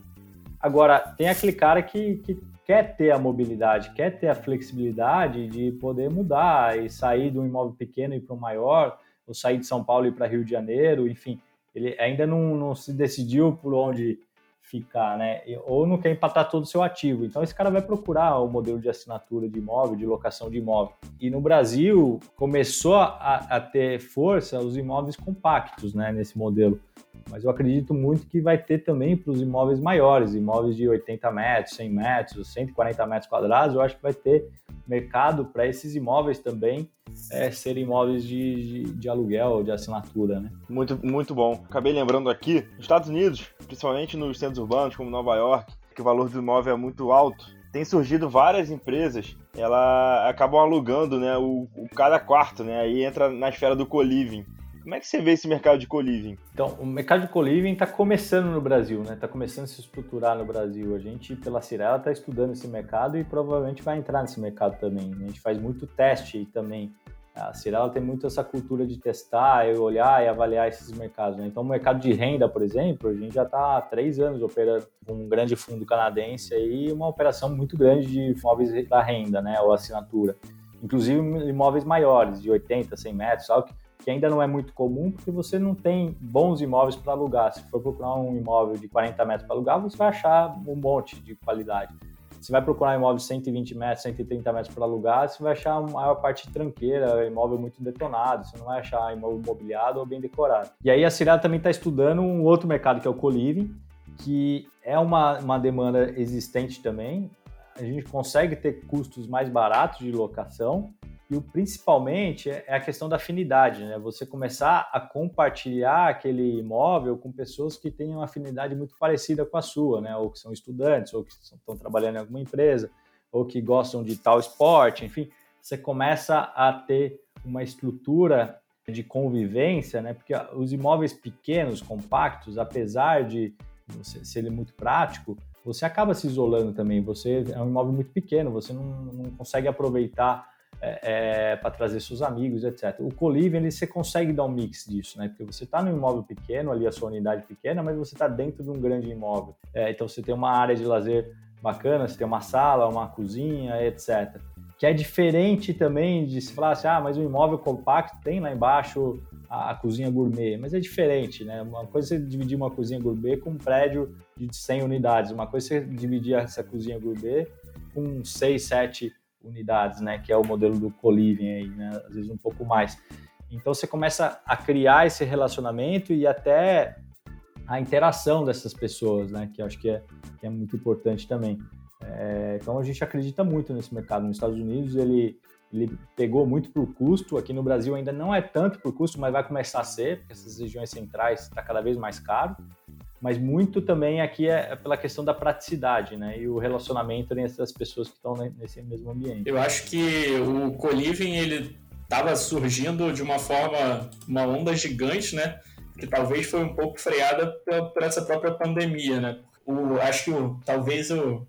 C: Agora, tem aquele cara que, que quer ter a mobilidade, quer ter a flexibilidade de poder mudar e sair de um imóvel pequeno e para um maior, ou sair de São Paulo e para Rio de Janeiro, enfim, ele ainda não, não se decidiu por onde ficar, né? Ou não quer empatar todo o seu ativo. Então esse cara vai procurar o modelo de assinatura de imóvel, de locação de imóvel. E no Brasil começou a, a ter força os imóveis compactos, né? Nesse modelo. Mas eu acredito muito que vai ter também para os imóveis maiores, imóveis de 80 metros, 100 metros, 140 metros quadrados. Eu acho que vai ter mercado para esses imóveis também é, serem imóveis de, de, de, aluguel, de assinatura, né?
B: Muito, muito bom. Acabei lembrando aqui, nos Estados Unidos, principalmente nos centros urbanos como Nova York, que o valor do imóvel é muito alto, tem surgido várias empresas, ela acabam alugando, né, o, o cada quarto, né, aí entra na esfera do co-living. Como é que você vê esse mercado de co-living?
C: Então, o mercado de co-living está começando no Brasil, né? Está começando a se estruturar no Brasil. A gente, pela Cirela, está estudando esse mercado e provavelmente vai entrar nesse mercado também. A gente faz muito teste também. A Cirela tem muito essa cultura de testar, olhar e avaliar esses mercados. Né? Então, o mercado de renda, por exemplo, a gente já está há três anos operando com um grande fundo canadense e uma operação muito grande de imóveis da renda, né? Ou assinatura. Inclusive imóveis maiores, de 80, 100 metros, algo que que ainda não é muito comum, porque você não tem bons imóveis para alugar. Se for procurar um imóvel de 40 metros para alugar, você vai achar um monte de qualidade. Você vai procurar um imóvel de 120 metros, 130 metros para alugar, você vai achar a maior parte tranqueira, imóvel muito detonado, você não vai achar imóvel mobiliado ou bem decorado. E aí a Cirada também está estudando um outro mercado que é o co-living, que é uma, uma demanda existente também. A gente consegue ter custos mais baratos de locação e principalmente é, é a questão da afinidade, né? Você começar a compartilhar aquele imóvel com pessoas que têm uma afinidade muito parecida com a sua, né? Ou que são estudantes, ou que estão trabalhando em alguma empresa, ou que gostam de tal esporte, enfim, você começa a ter uma estrutura de convivência, né? Porque os imóveis pequenos, compactos, apesar de ser muito prático, você acaba se isolando também. Você é um imóvel muito pequeno, você não, não consegue aproveitar é, é, para trazer seus amigos, etc. O co-living, você consegue dar um mix disso, né? Porque você está num imóvel pequeno, ali a sua unidade pequena, mas você está dentro de um grande imóvel. É, então você tem uma área de lazer bacana, você tem uma sala, uma cozinha, etc. Que é diferente também de se falar assim, ah, mas o imóvel compacto tem lá embaixo a, a, cozinha gourmet, mas é diferente, né? Uma coisa é você dividir uma cozinha gourmet com um prédio de 100 unidades, uma coisa é você dividir essa cozinha gourmet com 6, 7 unidades, né? Que é o modelo do co-living aí, né? Às vezes um pouco mais. Então você começa a criar esse relacionamento e até a interação dessas pessoas, né? Que eu acho que é, que é muito importante também. É, então a gente acredita muito nesse mercado. Nos Estados Unidos ele, ele pegou muito por custo. Aqui no Brasil ainda não é tanto por custo, mas vai começar a ser, porque essas regiões centrais está cada vez mais caro mas muito também aqui é pela questão da praticidade, né? E o relacionamento entre as pessoas que estão nesse mesmo ambiente.
D: Eu acho que o co-living, ele estava surgindo de uma forma, uma onda gigante, né? Que talvez foi um pouco freada por, essa própria pandemia, né? O, acho que o, talvez o,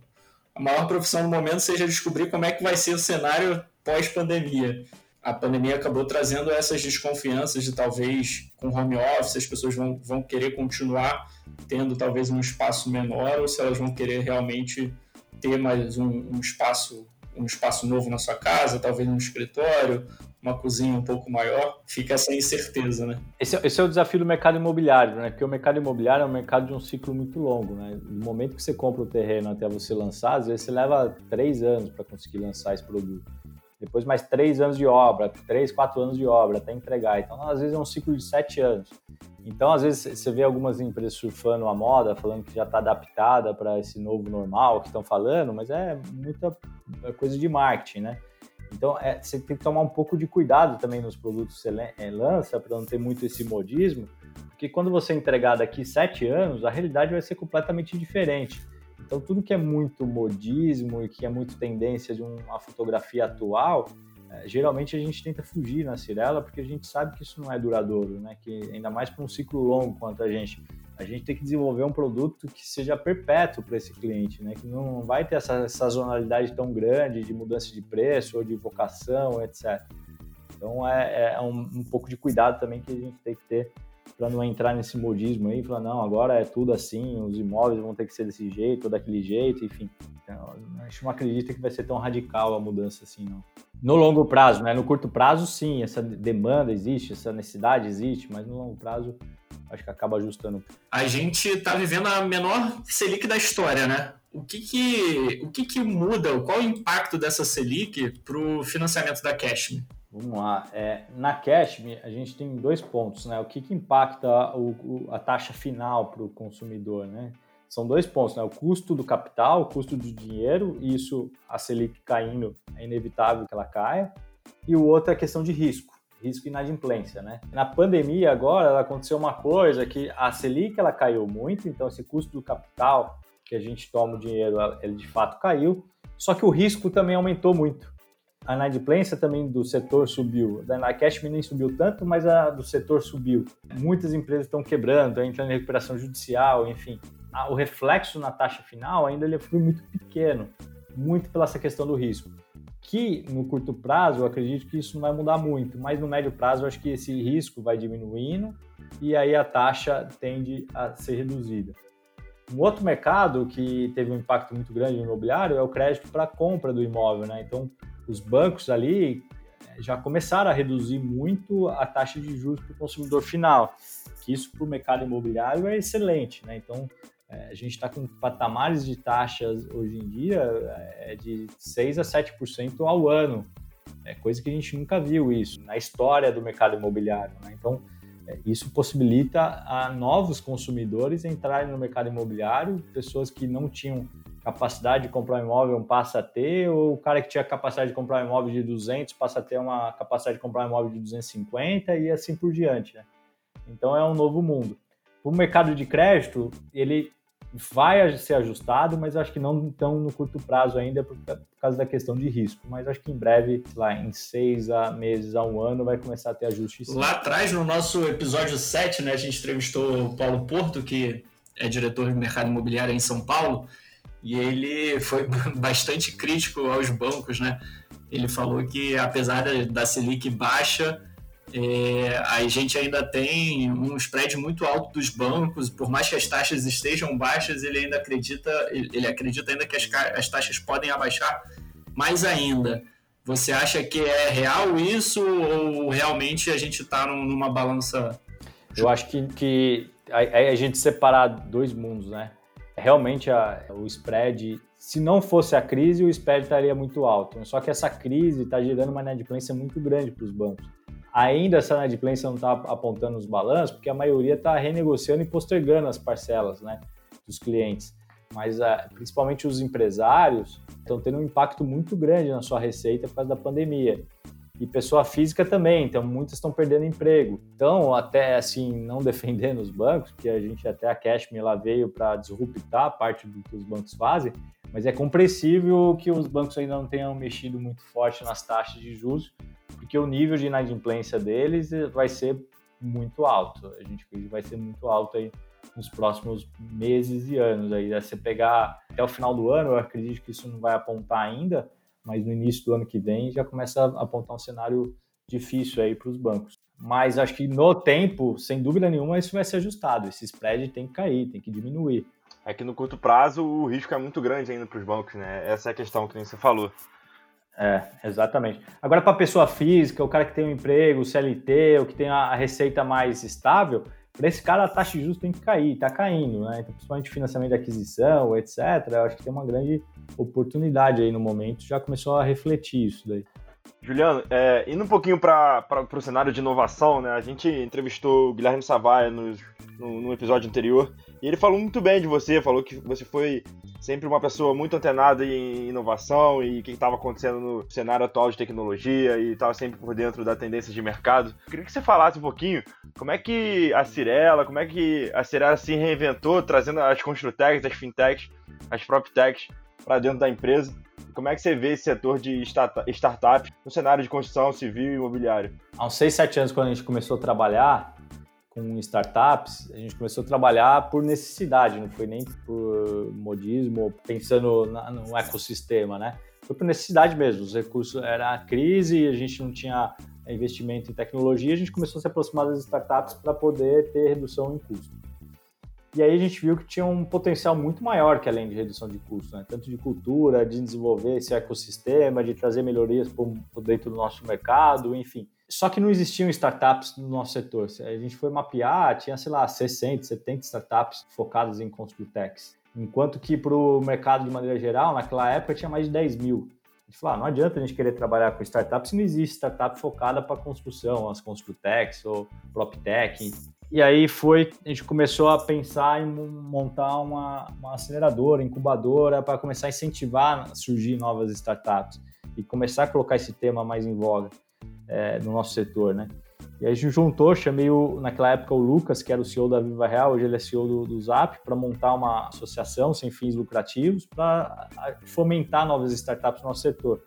D: a maior profissão no momento seja descobrir como é que vai ser o cenário pós-pandemia a pandemia acabou trazendo essas desconfianças de talvez com home office as pessoas vão, vão querer continuar tendo talvez um espaço menor ou se elas vão querer realmente ter mais um, um espaço um espaço novo na sua casa, talvez um escritório, uma cozinha um pouco maior, fica essa incerteza, né?
C: Esse, é, esse, é o desafio do mercado imobiliário, né? Porque o mercado imobiliário é um mercado de um ciclo muito longo, né? No momento que você compra o terreno até você lançar, às vezes você leva três anos para conseguir lançar esse produto depois mais três anos de obra, três, quatro anos de obra até entregar. Então, às vezes é um ciclo de sete anos. Então, às vezes você vê algumas empresas surfando a moda, falando que já está adaptada para esse novo normal que estão falando, mas é muita coisa de marketing, né? Então, é, você tem que tomar um pouco de cuidado também nos produtos que você é, lança, para não ter muito esse modismo, porque quando você entregar daqui sete anos, a realidade vai ser completamente diferente. Então, tudo que é muito modismo e que é muito tendência de uma fotografia atual, é, geralmente a gente tenta fugir na Cirela porque a gente sabe que isso não é duradouro, né? Que ainda mais para um ciclo longo quanto a gente. A gente tem que desenvolver um produto que seja perpétuo para esse cliente, né? Que não vai ter essa sazonalidade tão grande de mudança de preço ou de vocação, etc. Então é, é um, um pouco de cuidado também que a gente tem que ter para não entrar nesse modismo aí, falar, não, agora é tudo assim, os imóveis vão ter que ser desse jeito ou daquele jeito, enfim. Então, a gente não acredita que vai ser tão radical a mudança assim, não. No longo prazo, né? No curto prazo, sim, essa demanda existe, essa necessidade existe, mas no longo prazo, acho que acaba ajustando.
D: A gente está vivendo a menor Selic da história, né? O que que, o que, que muda, qual o impacto dessa Selic para o financiamento da Cashme?
C: Vamos lá. É, na Cashme, a gente tem dois pontos, né? O que, que impacta o, a taxa final para o consumidor, né? São dois pontos, né? O custo do capital, o custo do dinheiro, e isso, a Selic caindo, é inevitável que ela caia. E o outro é a questão de risco, risco e inadimplência, né? Na pandemia agora, aconteceu uma coisa que a Selic, ela caiu muito, então esse custo do capital que a gente toma o dinheiro, ele de fato caiu, só que o risco também aumentou muito a inadimplência também do setor subiu. Da Cash nem subiu tanto, mas a do setor subiu. Muitas empresas estão quebrando, entrando em recuperação judicial, enfim. O reflexo na taxa final ainda ele foi muito pequeno, muito pela essa questão do risco. Que no curto prazo eu acredito que isso não vai mudar muito, mas no médio prazo eu acho que esse risco vai diminuindo e aí a taxa tende a ser reduzida. Um outro mercado que teve um impacto muito grande no imobiliário é o crédito para compra do imóvel, né? Então, os bancos ali já começaram a reduzir muito a taxa de juros para o consumidor final, que isso para o mercado imobiliário é excelente, né? Então, é, a gente está com patamares de taxas hoje em dia é, de 6 a 7% ao ano, é coisa que a gente nunca viu isso na história do mercado imobiliário, né? Então, isso possibilita a novos consumidores entrarem no mercado imobiliário, pessoas que não tinham capacidade de comprar um imóvel passa a ter, ou o cara que tinha capacidade de comprar um imóvel de 200 passa a ter uma capacidade de comprar um imóvel de 250 e assim por diante. Né? Então é um novo mundo. O mercado de crédito, ele vai ser ajustado, mas acho que não tão no curto prazo ainda por, causa da questão de risco. Mas acho que em breve, lá em seis a meses a um ano, vai começar a ter ajuste.
D: Sim. Lá atrás, no nosso episódio 7, né, a gente entrevistou o Paulo Porto, que é diretor de mercado imobiliário em São Paulo, e ele foi bastante crítico aos bancos, né? Ele falou que apesar da Selic baixa, é, a gente ainda tem um spread muito alto dos bancos, por mais que as taxas estejam baixas, ele ainda acredita, ele acredita ainda que as, as taxas podem abaixar mais ainda. Você acha que é real isso ou realmente a gente está numa balança?
C: Eu acho que, que a, a gente separar dois mundos, né? Realmente a, o spread, se não fosse a crise, o spread estaria muito alto. Só que essa crise está gerando uma inadimplência muito grande para os bancos. Ainda essa inadimplência não está apontando os balanços, porque a maioria está renegociando e postergando as parcelas né, dos clientes. Mas ah, principalmente os empresários estão tendo um impacto muito grande na sua receita por causa da pandemia e pessoa física também, então muitas estão perdendo emprego. Então, até assim, não defendendo os bancos, que a gente até a Cashme lá veio para disruptar parte do que os bancos fazem, mas é compreensível que os bancos ainda não tenham mexido muito forte nas taxas de juros, porque o nível de inadimplência deles vai ser muito alto. A gente vai ser muito alto aí nos próximos meses e anos. Aí, se pegar até o final do ano, eu acredito que isso não vai apontar ainda, mas no início do ano que vem já começa a apontar um cenário difícil aí para os bancos. Mas acho que no tempo, sem dúvida nenhuma, isso vai ser ajustado. Esse spread tem que cair, tem que diminuir.
B: É que no curto prazo o risco é muito grande ainda para os bancos, né? Essa é a questão que você falou.
C: É, exatamente. Agora, para a pessoa física, o cara que tem um emprego, o CLT, o que tem a receita mais estável, para esse cara a taxa de juros tem que cair, está caindo, né? Então, principalmente financiamento de aquisição, etc. Eu acho que tem uma grande oportunidade aí no momento, já começou a refletir isso daí.
B: Juliano, é, indo um pouquinho para o cenário de inovação, né? A gente entrevistou o Guilherme Savaia no, no, no, episódio anterior e ele falou muito bem de você, falou que você foi sempre uma pessoa muito antenada em inovação e o que estava acontecendo no cenário atual de tecnologia e estava sempre por dentro da tendência de mercado. Queria que você falasse um pouquinho como é que a Cirela, como é que a Cirela se reinventou, trazendo as Construtechs, as Fintechs, as PropTechs para dentro da empresa. Como é que você vê esse setor de startup no cenário de construção civil e imobiliário?
C: Há uns 6, 7 anos, quando a gente começou a trabalhar com startups, a gente começou a trabalhar por necessidade, não foi nem por modismo, pensando no ecossistema, né? Foi por necessidade mesmo. Os recursos era a crise, a gente não tinha investimento em tecnologia, a gente começou a se aproximar das startups para poder ter redução em custo. E aí a gente viu que tinha um potencial muito maior que além de redução de custos, né? tanto de cultura, de desenvolver esse ecossistema, de trazer melhorias por dentro do nosso mercado, enfim. Só que não existiam startups no nosso setor. A gente foi mapear, tinha, sei lá, 60, 70 startups focadas em Construtex. Enquanto que para o mercado de maneira geral, naquela época tinha mais de 10 mil. A gente falou, ah, não adianta a gente querer trabalhar com startups se não existe startup focada para construção, as Construtex ou PropTech. E aí foi, a gente começou a pensar em montar uma, uma aceleradora, incubadora, para começar a incentivar a surgir novas startups e começar a colocar esse tema mais em voga é, no nosso setor, né? E aí a gente juntou, chamei o, naquela época o Lucas, que era o CEO da Viva Real, hoje ele é CEO do, do Zap, para montar uma associação sem fins lucrativos para fomentar novas startups no nosso setor.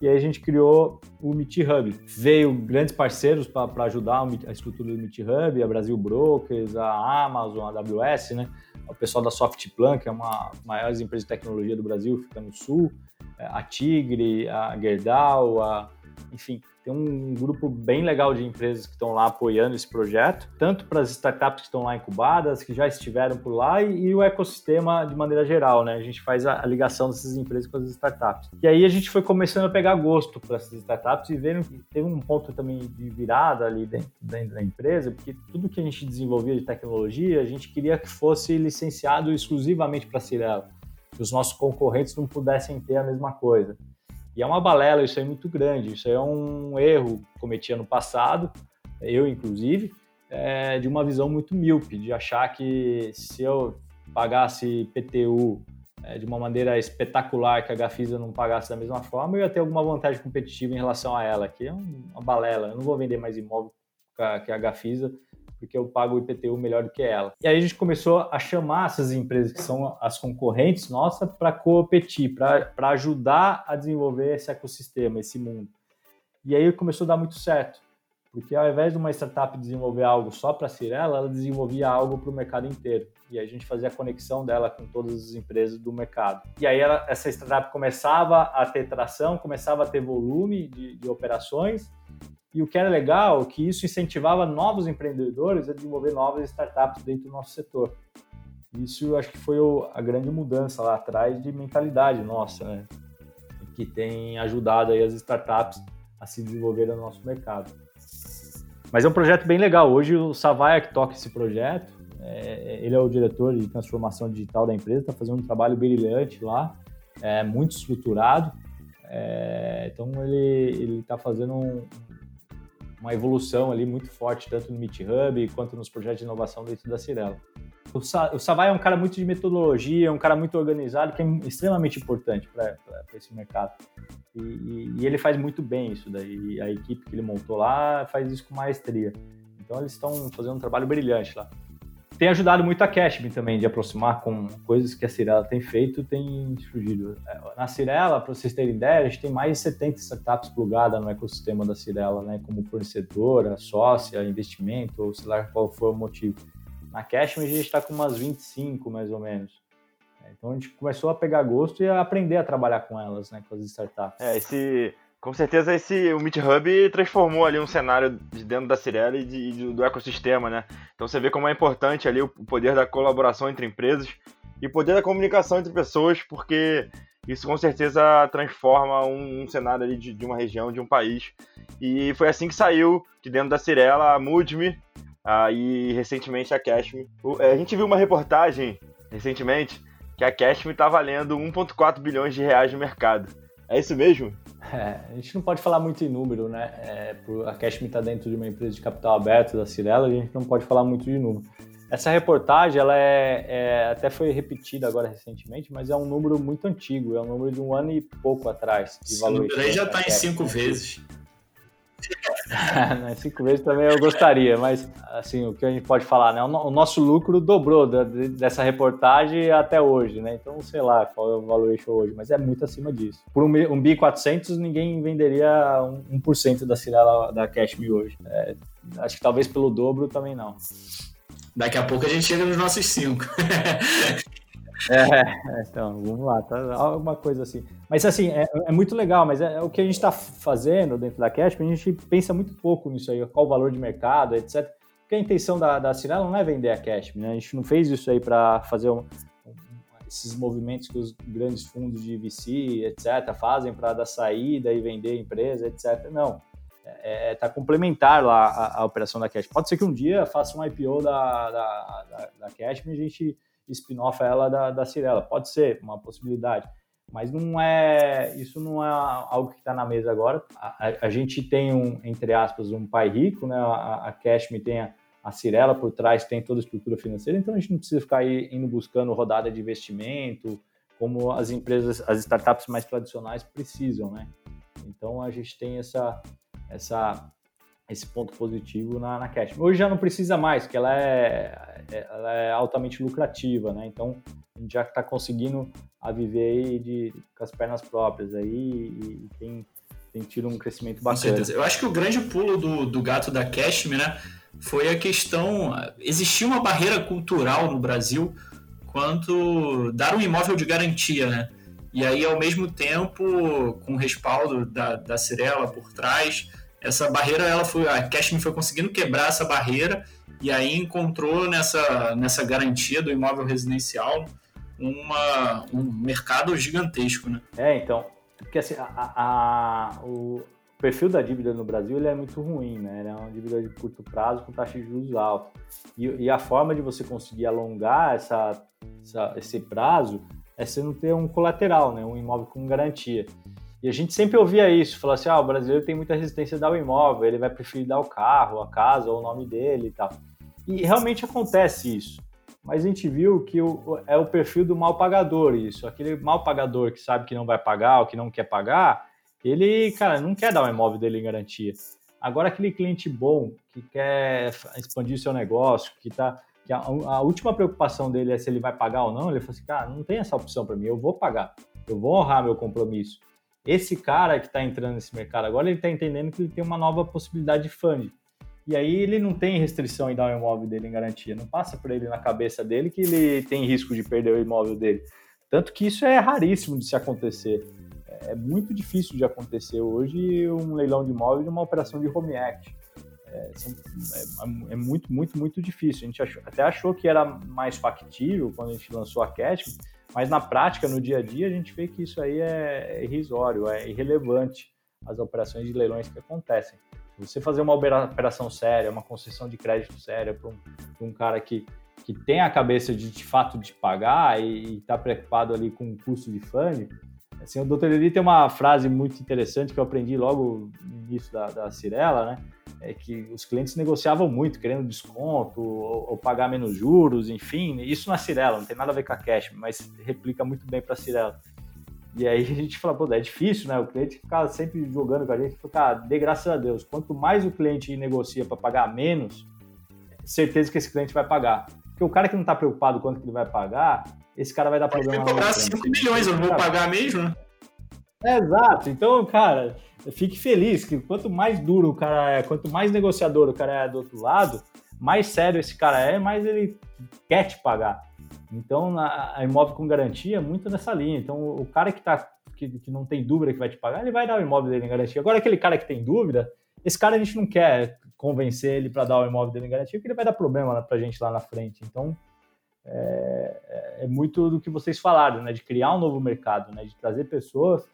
C: E aí a gente criou o Meet Hub. Veio grandes parceiros para ajudar a estrutura do Meet Hub, a Brasil Brokers, a Amazon, a AWS, né? O pessoal da Softplan, que é uma das maiores empresas de tecnologia do Brasil, fica no sul, é, a Tigre, a Gerdau, a... enfim, tem um grupo bem legal de empresas que estão lá apoiando esse projeto, tanto para as startups que estão lá incubadas, que já estiveram por lá, e, e o ecossistema de maneira geral, né? A gente faz a, a, ligação dessas empresas com as startups. E aí a gente foi começando a pegar gosto para essas startups e vendo que teve um ponto também de virada ali dentro, dentro da empresa, porque tudo que a gente desenvolvia de tecnologia, a gente queria que fosse licenciado exclusivamente para a Cirela, que os nossos concorrentes não pudessem ter a mesma coisa. E é uma balela isso aí muito grande. Isso aí é um erro que cometi ano passado, eu inclusive, é, de uma visão muito míope, de achar que se eu pagasse PTU é, de uma maneira espetacular que a Gafisa não pagasse da mesma forma, eu ia ter alguma vantagem competitiva em relação a ela, que é uma balela. Eu não vou vender mais imóvel que a Gafisa porque eu pago o IPTU melhor do que ela. E aí a gente começou a chamar essas empresas que são as concorrentes nossa para competir, para ajudar a desenvolver esse ecossistema, esse mundo. E aí começou a dar muito certo, porque ao invés de uma startup desenvolver algo só para Cirela, ela desenvolvia algo para o mercado inteiro. E aí a gente fazia a conexão dela com todas as empresas do mercado. E aí ela, essa startup começava a ter tração, começava a ter volume de, de operações, e o que era legal é que isso incentivava novos empreendedores a desenvolver novas startups dentro do nosso setor. Isso acho que foi a grande mudança lá atrás de mentalidade nossa, né? que tem ajudado aí as startups a se desenvolver no nosso mercado. Mas é um projeto bem legal. Hoje o Savaia que toca esse projeto, é, ele é o diretor de transformação digital da empresa, está fazendo um trabalho brilhante lá, é, muito estruturado. É, então ele está fazendo um, uma evolução ali muito forte, tanto no Meet Hub quanto nos projetos de inovação dentro da Cirela. O, Sa o Savai é um cara muito de metodologia, é um cara muito organizado, que é extremamente importante para esse mercado. E, e, e, ele faz muito bem isso daí. A equipe que ele montou lá faz isso com maestria. Então eles estão fazendo um trabalho brilhante lá tem ajudado muito a Cashme também, de aproximar com coisas que a Cirela tem feito, tem surgido. Na Cirela, para vocês terem ideia, a gente tem mais de 70 startups plugadas no ecossistema da Cirela, né, como fornecedora, sócia, investimento, ou sei lá qual for o motivo. Na Cashme, a gente está com umas 25, mais ou menos. Então a gente começou a pegar gosto e a aprender a trabalhar com elas, né, com as startups.
B: É, esse com certeza esse o Meet Hub transformou ali um cenário de dentro da Cirela e de, do ecossistema, né? Então você vê como é importante ali o poder da colaboração entre empresas e o poder da comunicação entre pessoas, porque isso com certeza transforma um, um cenário ali de, de, uma região, de um país. E foi assim que saiu de dentro da Cirela a Moodme uh, e recentemente a Cashme. A gente viu uma reportagem recentemente que a Cashme está valendo 1,4 bilhões de reais no mercado. É isso mesmo?
C: É, a gente não pode falar muito em número, né? É, a Cashme está dentro de uma empresa de capital aberto da Cirela, a gente não pode falar muito de número. Essa reportagem, ela é, é, até foi repetida agora recentemente, mas é um número muito antigo, é um número de um ano e pouco atrás.
D: De Esse número aí já está em cinco vezes.
C: né, cinco vezes também eu gostaria, mas assim, o que a gente pode falar, né? O nosso lucro dobrou da, dessa reportagem até hoje, né? Então, sei lá qual é o valuation hoje, mas é muito acima disso. Por um, um BI 400, ninguém venderia 1%, da Cirela da Cashme hoje. É, acho que talvez pelo dobro também não.
D: Daqui a pouco a gente chega nos nossos cinco.
C: É, então, vamos lá, tá? Alguma coisa assim. Mas assim, é, é muito legal, mas é, é o que a gente está fazendo dentro da Cash, a gente pensa muito pouco nisso aí, qual o valor de mercado, etc. Porque a intenção da, da não é vender a Cash, né? A gente não fez isso aí para fazer um, esses movimentos que os grandes fundos de VC, etc., fazem para dar saída e vender a empresa, etc. Não. É, é, tá complementar lá a, a, operação da Cash. Pode ser que um dia faça um IPO da, da, da, da Cash e a gente spin-off ela da, da Cirela. Pode ser uma possibilidade, mas não é isso não é algo que está na mesa agora. A, a, a, gente tem um entre aspas um pai rico, né? A, a Cashme tem a, a Cirela por trás, tem toda a estrutura financeira, então a gente não precisa ficar aí, indo buscando rodada de investimento como as empresas, as startups mais tradicionais precisam, né? Então a gente tem essa essa esse ponto positivo na, na Cash. Hoje já não precisa mais, porque ela é, é ela é altamente lucrativa, né? Então a gente já está conseguindo a viver aí de, com as pernas próprias aí e tem, tem tido um crescimento bacana. Com certeza.
D: Eu acho que o grande pulo do, do gato da Cashme, né, foi a questão. Existia uma barreira cultural no Brasil quanto dar um imóvel de garantia, né? E aí, ao mesmo tempo, com o respaldo da, da Cirela por trás, essa barreira, ela foi, a Cashme foi conseguindo quebrar essa barreira e aí encontrou nessa, nessa garantia do imóvel residencial uma, um mercado gigantesco, né?
C: É, então, porque assim, a, a, o perfil da dívida no Brasil ele é muito ruim, né? Ele é uma dívida de curto prazo com taxa de juros alta. E, e a forma de você conseguir alongar essa, essa, esse prazo é você não ter um colateral, né? Um imóvel com garantia. E a gente sempre ouvia isso, falar assim, ah, o brasileiro tem muita resistência a dar o imóvel, ele vai preferir dar o carro, a casa ou o nome dele e tal. E realmente acontece isso. Mas a gente viu que o, é o perfil do mal pagador isso. Aquele mal pagador que sabe que não vai pagar ou que não quer pagar, ele, cara, não quer dar o imóvel dele em garantia. Agora aquele cliente bom que quer expandir seu negócio, que tá que a, a, última preocupação dele é se ele vai pagar ou não, ele fala assim, cara, não tem essa opção para mim, eu vou pagar, eu vou honrar meu compromisso. Esse cara que está entrando nesse mercado agora, ele está entendendo que ele tem uma nova possibilidade de funding. E aí ele não tem restrição em dar o imóvel dele em garantia. Não passa por ele na cabeça dele que ele tem risco de perder o imóvel dele. Tanto que isso é raríssimo de se acontecer. É muito difícil de acontecer hoje um leilão de imóvel de uma operação de home act. É, é, é, muito, muito, muito difícil. A gente achou, até achou que era mais factível quando a gente lançou a Cash, mas na prática, no dia a dia, a gente vê que isso aí é irrisório, é irrelevante as operações de leilões que acontecem. Você fazer uma operação séria, uma concessão de crédito séria para um, um, cara que, que tem a cabeça de, de fato de pagar e está preocupado ali com o custo de funding, assim, o Dr. Eli tem uma frase muito interessante que eu aprendi logo no início da, da Cirela, né? É que os clientes negociavam muito, querendo desconto ou, ou, pagar menos juros, enfim. Isso na Cirela, não tem nada a ver com a Cash, mas replica muito bem para a Cirela. E aí a gente fala, pô, é difícil, né? O cliente ficar sempre jogando com a gente, ficar, de graças a Deus, quanto mais o cliente negocia para pagar menos, certeza que esse cliente vai pagar. Porque o cara que não está preocupado quanto que ele vai pagar, esse cara vai dar Pode problema.
D: Vai cobrar 5 milhões, eu não vou pagar mesmo, né?
C: É, exato. Então, cara, fique feliz que quanto mais duro o cara é, quanto mais negociador o cara é do outro lado, mais sério esse cara é, mais ele quer te pagar. Então, a imóvel com garantia é muito nessa linha. Então, o cara que, tá, que, que não tem dúvida que vai te pagar, ele vai dar o imóvel dele em garantia. Agora, aquele cara que tem dúvida, esse cara a gente não quer convencer ele para dar o imóvel dele em garantia, porque ele vai dar problema para a gente lá na frente. Então, é, é, é, muito do que vocês falaram, né? De criar um novo mercado, né? De trazer pessoas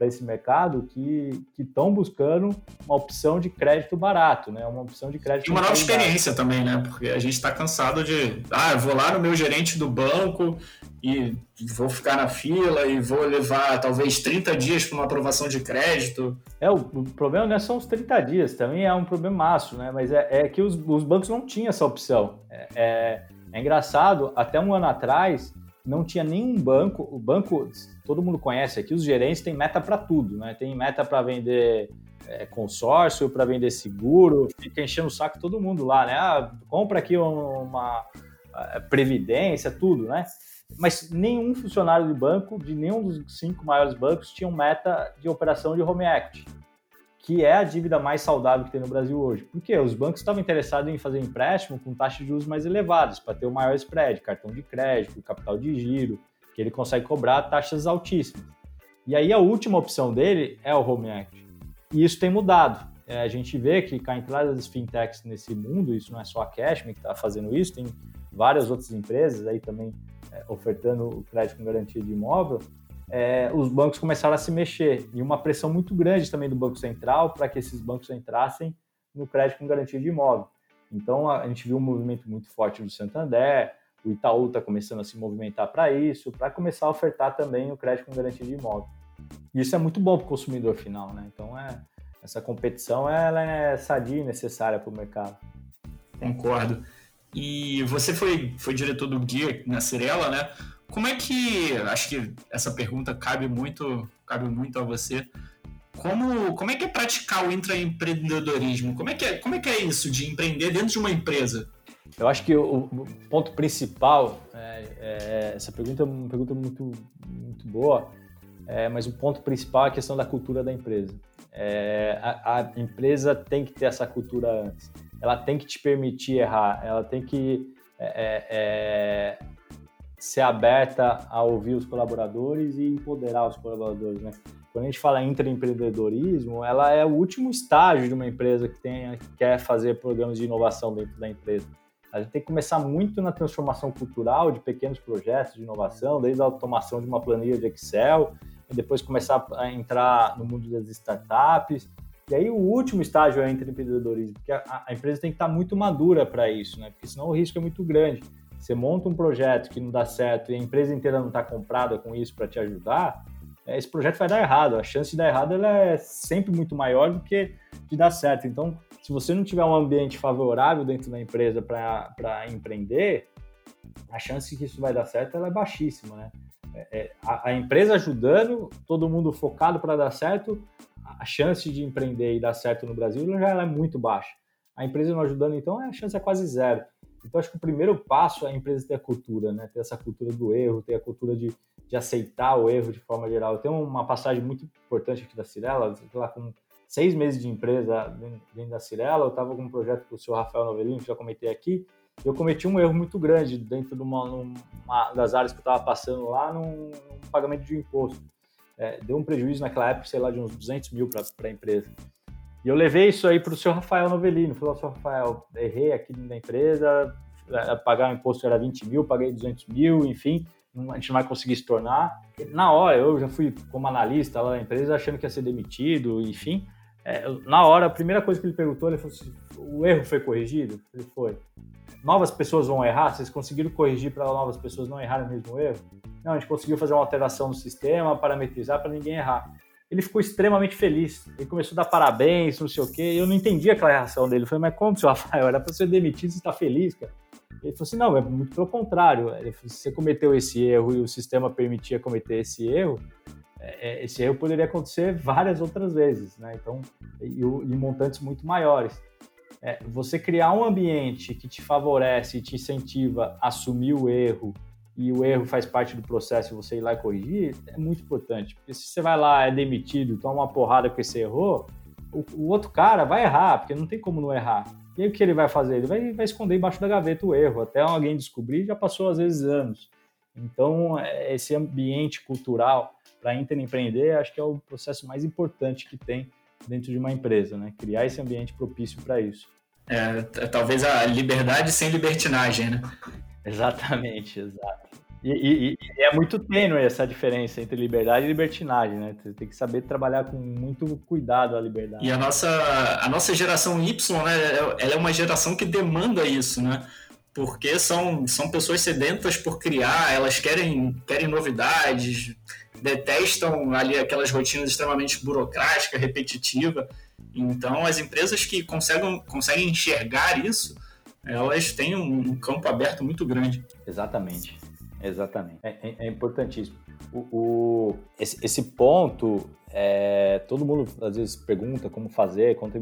C: para esse mercado que estão buscando uma opção de crédito barato, né? Uma opção de crédito.
D: E uma nova experiência também, né? Porque a gente está cansado de, ah, eu vou lá no meu gerente do banco e vou ficar na fila e vou levar talvez 30 dias para uma aprovação de crédito.
C: É, o, o, problema não é só os 30 dias, também é um problemaço, né? Mas é, é que os, os, bancos não tinham essa opção. É, é, é engraçado, até um ano atrás, não tinha nenhum banco, o banco, todo mundo conhece aqui, os gerentes têm meta para tudo, né? Tem meta para vender é, consórcio, para vender seguro, fica enchendo o saco todo mundo lá, né? Ah, compra aqui uma, uma previdência, tudo, né? Mas nenhum funcionário de banco, de nenhum dos cinco maiores bancos, tinha meta de operação de home equity que é a dívida mais saudável que tem no Brasil hoje. Por quê? Os bancos estavam interessados em fazer empréstimo com taxas de juros mais elevadas, para ter o maior spread, cartão de crédito, capital de giro, que ele consegue cobrar taxas altíssimas. E aí a última opção dele é o Home Equity. E isso tem mudado. É, a gente vê que com a entrada das fintechs nesse mundo, isso não é só a Cashme que está fazendo isso, tem várias outras empresas aí também é, ofertando o crédito com garantia de imóvel, é, os bancos começaram a se mexer e uma pressão muito grande também do Banco Central para que esses bancos entrassem no crédito com garantia de imóvel. Então a, gente viu um movimento muito forte do Santander, o Itaú está começando a se movimentar para isso, para começar a ofertar também o crédito com garantia de imóvel. E isso é muito bom para o consumidor final, né? Então é, essa competição ela é sadia e necessária para o mercado.
D: Concordo. E você foi, foi diretor do Guia na Cirela, né? Como é que. Acho que essa pergunta cabe muito, cabe muito a você. Como, como é que é praticar o intraempreendedorismo? Como é, que é, como é que é isso de empreender dentro de uma empresa?
C: Eu acho que o, ponto principal, é, é, essa pergunta é uma pergunta muito, muito boa, é, mas o ponto principal é a questão da cultura da empresa. É, a, a, empresa tem que ter essa cultura antes, ela tem que te permitir errar, ela tem que é, é, ser aberta a ouvir os colaboradores e empoderar os colaboradores, né? quando a gente fala em empreendedorismo, ela é o último estágio de uma empresa que, tem, que quer fazer programas de inovação dentro da empresa. A gente tem que começar muito na transformação cultural de pequenos projetos de inovação, desde a automação de uma planilha de Excel, e depois começar a entrar no mundo das startups. E aí o último estágio é o empreendedorismo, porque a, a empresa tem que estar muito madura para isso, né? Porque senão o risco é muito grande. Você monta um projeto que não dá certo e a empresa inteira não está comprada com isso para te ajudar, é, esse projeto vai dar errado. A chance de dar errado ela é sempre muito maior do que de dar certo. Então, se você não tiver um ambiente favorável dentro da empresa para empreender, a chance que isso vai dar certo ela é baixíssima, né? É, é, a, a, empresa ajudando, todo mundo focado para dar certo, a chance de empreender e dar certo no Brasil já é muito baixa. A empresa não ajudando, então, a chance é quase zero. Então, acho que o primeiro passo é a empresa ter a cultura, né? Ter essa cultura do erro, ter a cultura de, de aceitar o erro de forma geral. Tenho uma passagem muito importante aqui da Cirela, lá com seis meses de empresa dentro da Cirela, eu estava com um projeto com o senhor Rafael Novelino, que já comentei aqui, eu cometi um erro muito grande dentro de uma, uma das áreas que eu estava passando lá num, num, pagamento de imposto. É, deu um prejuízo naquela época, sei lá, de uns 200 mil para a empresa. E eu levei isso aí para o senhor Rafael Novelino. Falei, senhor Rafael, errei aqui na empresa, é, pagar o imposto era 20 mil, paguei 200 mil, enfim, a gente não vai conseguir se tornar. Na hora, eu já fui como analista lá na empresa, achando que ia ser demitido, enfim. É, na hora, a primeira coisa que ele perguntou, ele falou assim, o erro foi corrigido? Ele foi. Novas pessoas vão errar? Vocês conseguiram corrigir para novas pessoas não errarem o mesmo erro? Não, a gente conseguiu fazer uma alteração no sistema, parametrizar para ninguém errar. Ele ficou extremamente feliz. Ele começou a dar parabéns, não sei o quê. Eu não entendi aquela reação dele. Eu falei, mas como, seu Rafael? Era para ser demitido, você está feliz, cara? Ele falou assim: não, é muito pelo contrário. Ele falou, se você cometeu esse erro e o sistema permitia cometer esse erro, é, é, esse erro poderia acontecer várias outras vezes, né? Então, e, em montantes muito maiores. É, você criar um ambiente que te favorece e te incentiva a assumir o erro e o erro faz parte do processo e você ir lá e corrigir, é muito importante. Porque se você vai lá, é demitido, toma uma porrada porque você errou, o, o outro cara vai errar, porque não tem como não errar. E aí o que ele vai fazer? Ele vai, vai esconder embaixo da gaveta o erro, até alguém descobrir, já passou às vezes anos. Então, é, esse ambiente cultural para empreender, acho que é o processo mais importante que tem dentro de uma empresa, né? Criar esse ambiente propício para isso.
D: É, talvez a liberdade sem libertinagem, né?
C: Exatamente, exato. E, e, e, é muito tênue essa diferença entre liberdade e libertinagem, né? Você tem que saber trabalhar com muito cuidado a liberdade.
D: E a nossa, a nossa geração Y, né? Ela é uma geração que demanda isso, né? Porque são, são pessoas sedentas por criar, elas querem, querem novidades, detestam ali aquelas rotinas extremamente burocráticas, repetitivas. Então, as empresas que conseguem, conseguem enxergar isso, elas têm um, campo aberto muito grande.
C: Exatamente. Exatamente. É, é, é importantíssimo. O, o esse, esse, ponto, é, todo mundo às vezes pergunta como fazer, como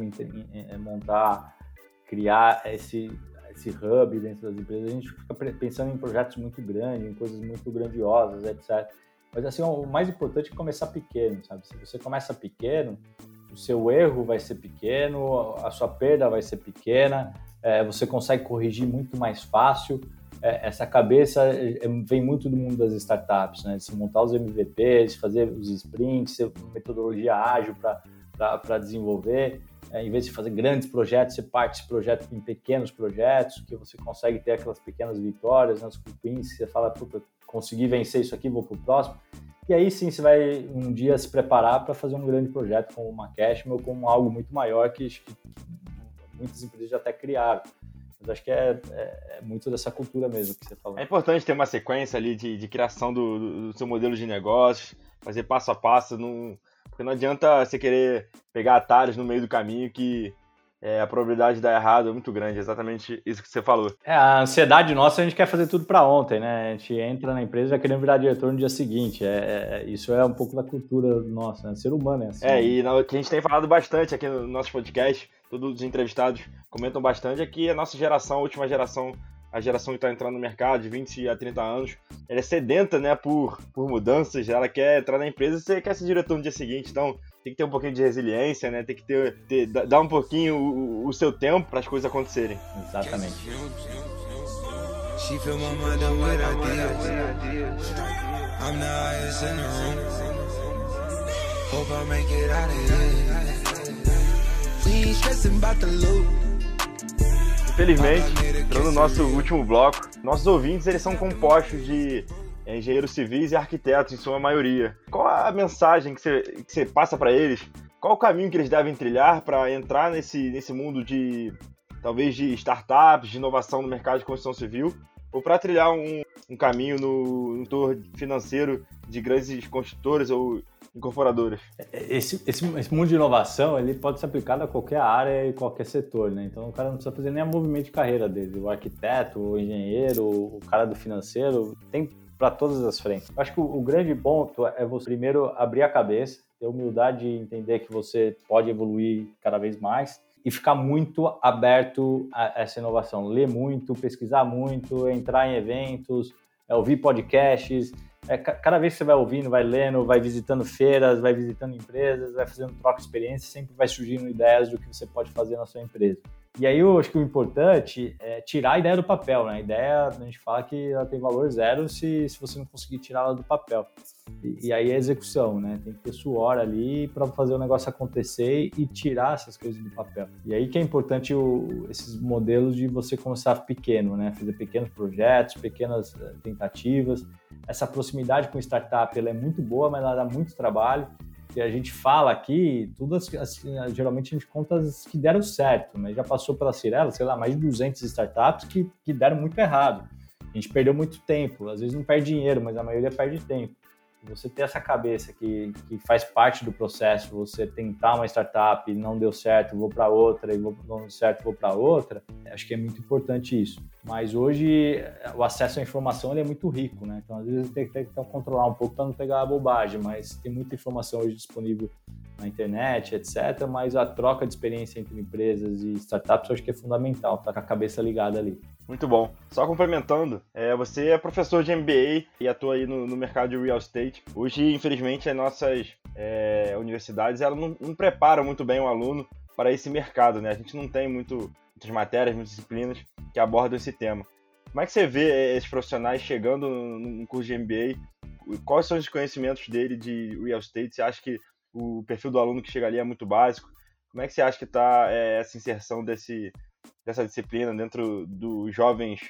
C: montar, criar esse, esse hub dentro das empresas. A gente fica pensando em projetos muito grandes, em coisas muito grandiosas, etc. Mas assim, o mais importante é começar pequeno, sabe? Se você começa pequeno, o seu erro vai ser pequeno, a sua perda vai ser pequena, é, você consegue corrigir muito mais fácil. É, essa cabeça é, vem muito do mundo das startups, né? De se montar os MVPs, fazer os sprints, metodologia ágil para desenvolver. É, em vez de fazer grandes projetos, você parte esse projeto em pequenos projetos, que você consegue ter aquelas pequenas vitórias, né, os wins, você fala, puta, consegui vencer isso aqui, vou para o próximo. E aí sim você vai um dia se preparar para fazer um grande projeto como uma Cashman ou como algo muito maior que, que muitas empresas já até criaram. Mas acho que é, é, é, muito dessa cultura mesmo que você falou.
B: É importante ter uma sequência ali de, de criação do, do, seu modelo de negócios, fazer passo a passo, não, porque não adianta você querer pegar atalhos no meio do caminho que é, a probabilidade de dar errado é muito grande, exatamente isso que você falou.
C: É, a ansiedade nossa, a gente quer fazer tudo para ontem, né? A gente entra na empresa já querendo virar diretor no dia seguinte. É, é, isso é um pouco da cultura nossa, né? Ser humano é assim.
B: É, e o que a gente tem falado bastante aqui no nosso podcast, todos os entrevistados comentam bastante, é que a nossa geração, a última geração a geração que está entrando no mercado de 20 a 30 anos, ela é sedenta, né, por, por mudanças, ela quer entrar na empresa e você quer ser diretor no dia seguinte, então tem que ter um pouquinho de resiliência, né, tem que ter, ter dar um pouquinho o, o seu tempo para as coisas acontecerem.
C: Exatamente.
B: Hope I make it out of here. Infelizmente, entrando no nosso último bloco, nossos ouvintes eles são compostos de engenheiros civis e arquitetos, em sua maioria. Qual a mensagem que você, que você passa para eles? Qual o caminho que eles devem trilhar para entrar nesse, nesse mundo de talvez de startups, de inovação no mercado de construção civil, ou para trilhar um, um caminho no, no financeiro de grandes construtoras ou incorporadoras.
C: Esse, esse, esse, mundo de inovação ele pode ser aplicado a qualquer área e qualquer setor, né? Então o cara não precisa fazer nem a movimento de carreira dele. O arquiteto, o engenheiro, o cara do financeiro, tem para todas as frentes. Eu acho que o, o, grande ponto é você primeiro abrir a cabeça, ter humildade de entender que você pode evoluir cada vez mais e ficar muito aberto a essa inovação. Ler muito, pesquisar muito, entrar em eventos, é, ouvir podcasts. É, cada vez que você vai ouvindo, vai lendo, vai visitando feiras, vai visitando empresas, vai fazendo troca de experiência, sempre vai surgindo ideias do que você pode fazer na sua empresa. E aí eu acho que o importante é tirar a ideia do papel, né? A ideia, a gente fala que ela tem valor zero se, se você não conseguir tirá-la do papel. E, e, aí é execução, né? Tem que ter suor ali para fazer o negócio acontecer e tirar essas coisas do papel. E aí que é importante o, esses modelos de você começar pequeno, né? Fazer pequenos projetos, pequenas eh, tentativas. Essa proximidade com startup ela é muito boa, mas ela dá muito trabalho que a gente fala aqui, tudo assim, geralmente a gente conta as que deram certo, mas já passou pela Cirela, sei lá, mais de 200 startups que, que deram muito errado. A gente perdeu muito tempo, às vezes não perde dinheiro, mas a maioria perde tempo você ter essa cabeça que, que faz parte do processo, você tentar uma startup e não deu certo, vou para outra, e vou, não deu certo, vou para outra, acho que é muito importante isso. Mas hoje o acesso à informação é muito rico, né? Então às vezes tem que, tem que controlar um pouco para não pegar a bobagem, mas tem muita informação hoje disponível na internet, etc. Mas a troca de experiência entre empresas e startups eu acho que é fundamental, tá com a cabeça ligada ali.
B: Muito bom. Só complementando, é, você é professor de MBA e atua aí no, no mercado de real estate. Hoje, infelizmente, as nossas é, universidades elas não, não, preparam muito bem o aluno para esse mercado, né? A gente não tem muito, muitas matérias, muitas disciplinas que abordam esse tema. Como é que você vê é, esses profissionais chegando no curso de MBA? Quais são os conhecimentos dele de real estate? Você acha que o perfil do aluno que chega ali é muito básico? Como é que você acha que está é, essa inserção desse, dessa disciplina dentro dos jovens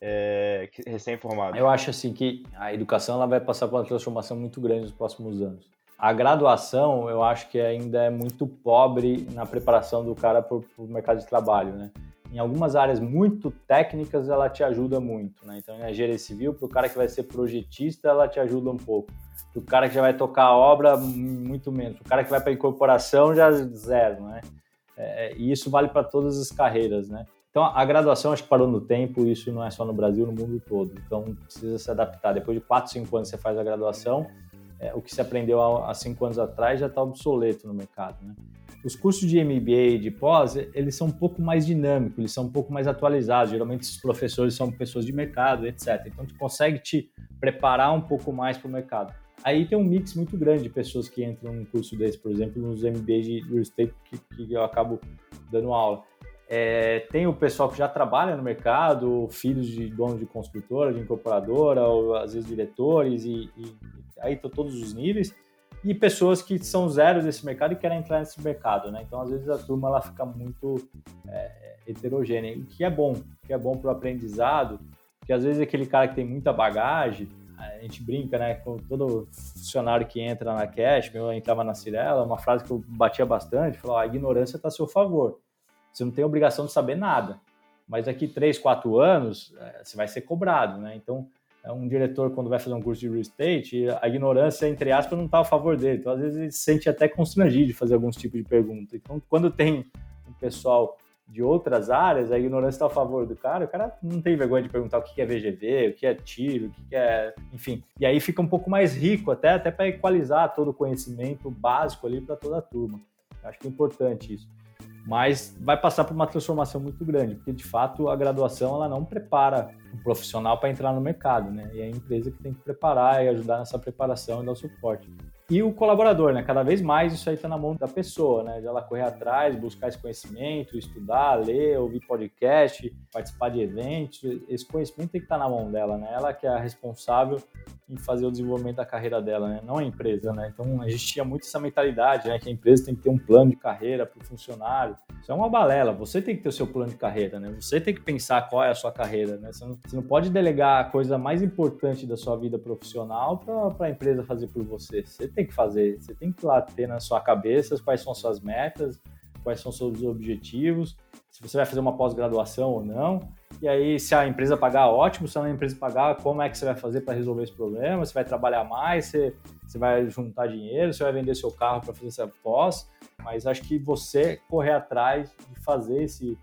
B: é, recém-formados?
C: Eu acho assim que a educação ela vai passar por uma transformação muito grande nos próximos anos. A graduação, eu acho que ainda é muito pobre na preparação do cara para o mercado de trabalho, né? Em algumas áreas muito técnicas, ela te ajuda muito, né? Então, em engenharia civil, para o cara que vai ser projetista, ela te ajuda um pouco. O cara que já vai tocar a obra, muito menos. O cara que vai para a incorporação, já zero, né? É, é, e isso vale para todas as carreiras, né? Então, a graduação acho que parou no tempo, isso não é só no Brasil, no mundo todo. Então, precisa se adaptar. Depois de 4, 5 anos você faz a graduação, é, o que se aprendeu há 5 anos atrás já está obsoleto no mercado, né? Os cursos de MBA e de pós, eles são um pouco mais dinâmicos, eles são um pouco mais atualizados. Geralmente, os professores são pessoas de mercado, etc. Então, tu consegue te preparar um pouco mais para o mercado. Aí tem um mix muito grande de pessoas que entram num curso desse, por exemplo, nos MBA de real estate que, que eu acabo dando aula. É, tem o pessoal que já trabalha no mercado, filhos de donos de construtora, de incorporadora, ou às vezes diretores, e, e aí estão todos os níveis, e pessoas que são zero desse mercado e querem entrar nesse mercado, né? Então, às vezes a turma ela fica muito é, heterogênea, o que é bom, o que é bom para o aprendizado, porque às vezes aquele cara que tem muita bagagem, a gente brinca, né, com todo funcionário que entra na Cash, eu entrava na Cirela, uma frase que eu batia bastante, falou, a ignorância está a seu favor. Você não tem obrigação de saber nada, mas daqui três, quatro anos, é, você vai ser cobrado, né? Então, é um diretor, quando vai fazer um curso de real estate, a ignorância, entre aspas, não está a favor dele. Então, às vezes, ele se sente até constrangido de fazer alguns tipos de pergunta. Então, quando tem um pessoal de outras áreas, a ignorância está a favor do cara, o cara não tem vergonha de perguntar o que é VGV, o que é tiro, o que é. Enfim. E aí fica um pouco mais rico, até, até para equalizar todo o conhecimento básico ali para toda a turma. acho que é importante isso. Mas vai passar por uma transformação muito grande, porque de fato a graduação ela não prepara o profissional para entrar no mercado, né? E é a empresa que tem que preparar e ajudar nessa preparação e dar o suporte. E o colaborador, né? Cada vez mais isso aí está na mão da pessoa, né? De ela correr atrás, buscar esse conhecimento, estudar, ler, ouvir podcast, participar de eventos. Esse conhecimento tem que estar tá na mão dela, né? Ela que é a responsável em fazer o desenvolvimento da carreira dela, né? não a empresa. Né? Então a gente tinha muito essa mentalidade, né? que a empresa tem que ter um plano de carreira para o funcionário. Isso é uma balela, você tem que ter o seu plano de carreira, né? você tem que pensar qual é a sua carreira. Né? Você, não, você não pode delegar a coisa mais importante da sua vida profissional para a empresa fazer por você. Você tem que fazer, você tem que lá ter na sua cabeça quais são as suas metas, quais são seus objetivos, se você vai fazer uma pós-graduação ou não. E aí, se a empresa pagar, ótimo. Se a empresa pagar, como é que você vai fazer para resolver esse problema? Você vai trabalhar mais? Você, você vai juntar dinheiro? Você vai vender seu carro para fazer essa pós? Mas acho que você correr atrás de fazer esse,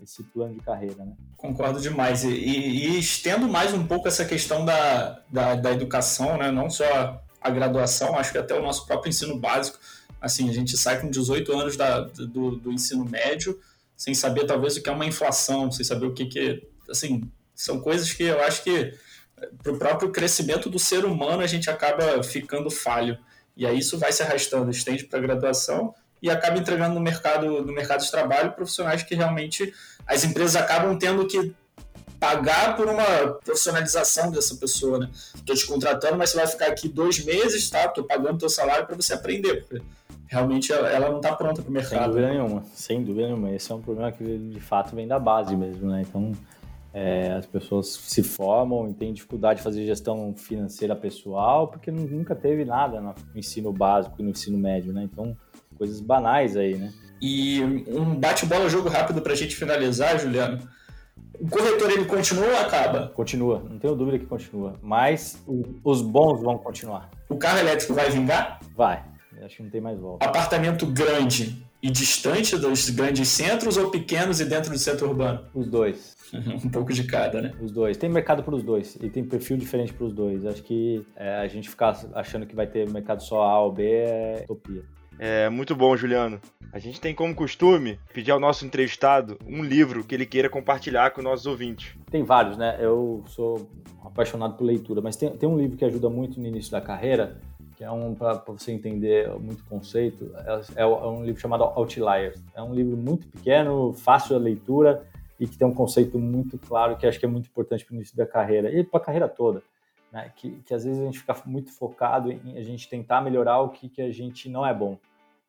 C: esse plano de carreira, né?
D: Concordo demais. E, e, e estendo mais um pouco essa questão da, da, da, educação, né? Não só a graduação, acho que até o nosso próprio ensino básico. Assim, a gente sai com 18 anos da, do, do ensino médio sem saber talvez o que é uma inflação, sem saber o que, que assim, são coisas que eu acho que para o próprio crescimento do ser humano a gente acaba ficando falho. E aí isso vai se arrastando, estende para a graduação e acaba entregando no mercado, no mercado de trabalho profissionais que realmente as empresas acabam tendo que pagar por uma profissionalização dessa pessoa, né? Estou te contratando, mas você vai ficar aqui dois meses, tá? Estou pagando teu salário para você aprender, porque realmente ela não está pronta para o mercado.
C: Sem dúvida nenhuma, sem dúvida nenhuma. Esse é um problema que de fato vem da base mesmo, né? Então é, as pessoas se formam e têm dificuldade de fazer gestão financeira pessoal porque nunca teve nada no ensino básico e no ensino médio, né? Então coisas banais aí, né?
D: E um bate-bola jogo rápido para a gente finalizar, Juliano. O corretor ele continua ou acaba?
C: Continua, não tenho dúvida que continua. Mas os bons vão continuar.
D: O carro elétrico vai vingar?
C: Vai. Acho que não tem mais volta.
D: Apartamento grande e distante dos grandes centros ou pequenos e dentro do centro urbano?
C: Os dois.
D: um pouco de cada, né?
C: Os dois. Tem mercado para os dois e tem perfil diferente para os dois. Acho que é, a gente ficar achando que vai ter mercado só A ou B é utopia.
B: É muito bom, Juliano. A gente tem como costume pedir ao nosso entrevistado um livro que ele queira compartilhar com nossos ouvintes.
C: Tem vários, né? Eu sou apaixonado por leitura, mas tem, tem um livro que ajuda muito no início da carreira, que é um para você entender muito conceito, é, é, um livro chamado Outliers. É um livro muito pequeno, fácil de leitura e que tem um conceito muito claro que acho que é muito importante para o início da carreira e para a carreira toda. Né? Que, que às vezes a gente fica muito focado em a gente tentar melhorar o que, que a gente não é bom.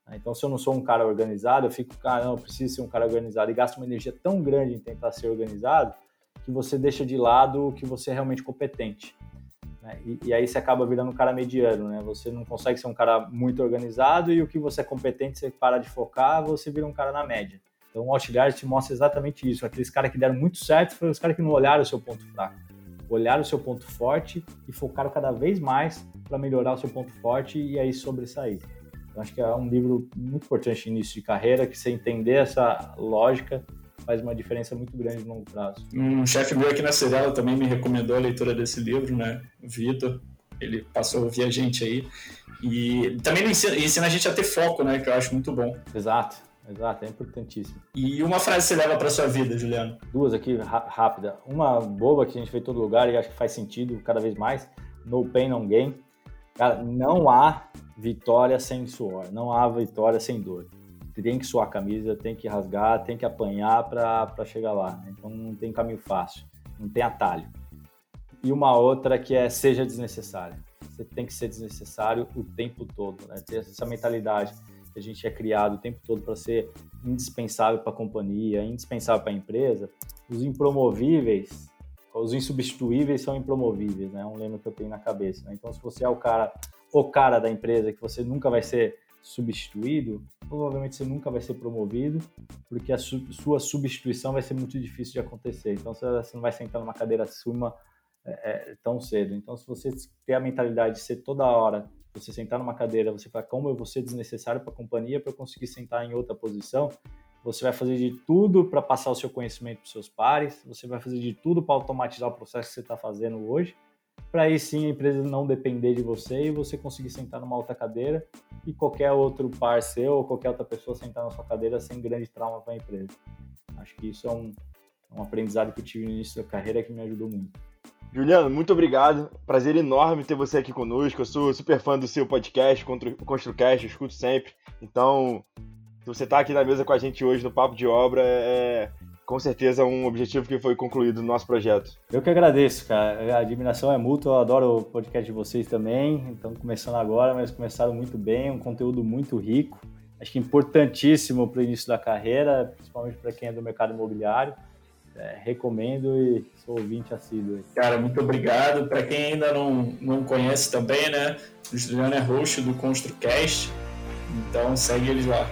C: Né? Então, se eu não sou um cara organizado, eu fico, cara, não, eu preciso ser um cara organizado e gasto uma energia tão grande em tentar ser organizado que você deixa de lado o que você é realmente competente. Né? E, e, aí você acaba virando um cara mediano, né? Você não consegue ser um cara muito organizado e o que você é competente, você para de focar, você vira um cara na média. Então o Outlier te mostra exatamente isso. Aqueles caras que deram muito certo foram os caras que não olharam o seu ponto fraco. Olharam o seu ponto forte e focaram cada vez mais para melhorar o seu ponto forte e aí sobressair. Então, acho que é um livro muito importante no início de carreira, que você entender essa lógica faz uma diferença muito grande no longo prazo.
D: Um chefe meu aqui na Cirela também me recomendou a leitura desse livro, né? O Vitor, ele passou a ouvir a gente aí. E também ensina, ensina a gente a ter foco, né? Que eu acho muito bom.
C: Exato. Exato, é importantíssimo.
D: E uma frase você leva para sua vida, Juliano?
C: Duas aqui, rápida. Uma boba que a gente vê em todo lugar e acho que faz sentido cada vez mais. No pain, no gain. Cara, não há vitória sem suor, não há vitória sem dor tem que suar a camisa, tem que rasgar, tem que apanhar para chegar lá. Né? Então não tem caminho fácil, não tem atalho. E uma outra que é seja desnecessário. Você tem que ser desnecessário o tempo todo, né? Ter essa mentalidade que a gente é criado o tempo todo para ser indispensável para a companhia, indispensável para a empresa. Os impromovíveis, os insubstituíveis são impromovíveis, né? É um lema que eu tenho na cabeça. Né? Então, se você é o cara, o cara da empresa, que você nunca vai ser substituído, provavelmente você nunca vai ser promovido, porque a su sua substituição vai ser muito difícil de acontecer. Então você não vai sentar numa cadeira acima é, é, tão cedo. Então, se você ter a mentalidade de ser toda hora, você sentar numa cadeira, você fala como eu vou ser desnecessário para a companhia para conseguir sentar em outra posição, você vai fazer de tudo para passar o seu conhecimento para os seus pares, você vai fazer de tudo para automatizar o processo que você está fazendo hoje para aí sim a empresa não depender de você e você conseguir sentar numa outra cadeira e qualquer outro par seu ou qualquer outra pessoa sentar na sua cadeira sem grande trauma para a empresa. Acho que isso é um, é um aprendizado que eu tive no início da carreira que me ajudou muito.
B: Juliano, muito obrigado. Prazer enorme ter você aqui conosco. Eu sou super fã do seu podcast, ConstruCast, eu escuto sempre. Então, se você está aqui na mesa com a gente hoje no Papo de Obra, é, com certeza um objetivo que foi concluído no nosso projeto.
C: Eu que agradeço, cara. A admiração é mútua, eu adoro o podcast de vocês também. Então, começando agora, mas começaram muito bem, um conteúdo muito rico. Acho que importantíssimo para o início da carreira, principalmente para quem é do mercado imobiliário. É, recomendo e sou ouvinte assíduo.
D: Cara, muito obrigado. Para quem ainda não, não conhece também, né? O Juliano é host do ConstruCast, então segue eles lá.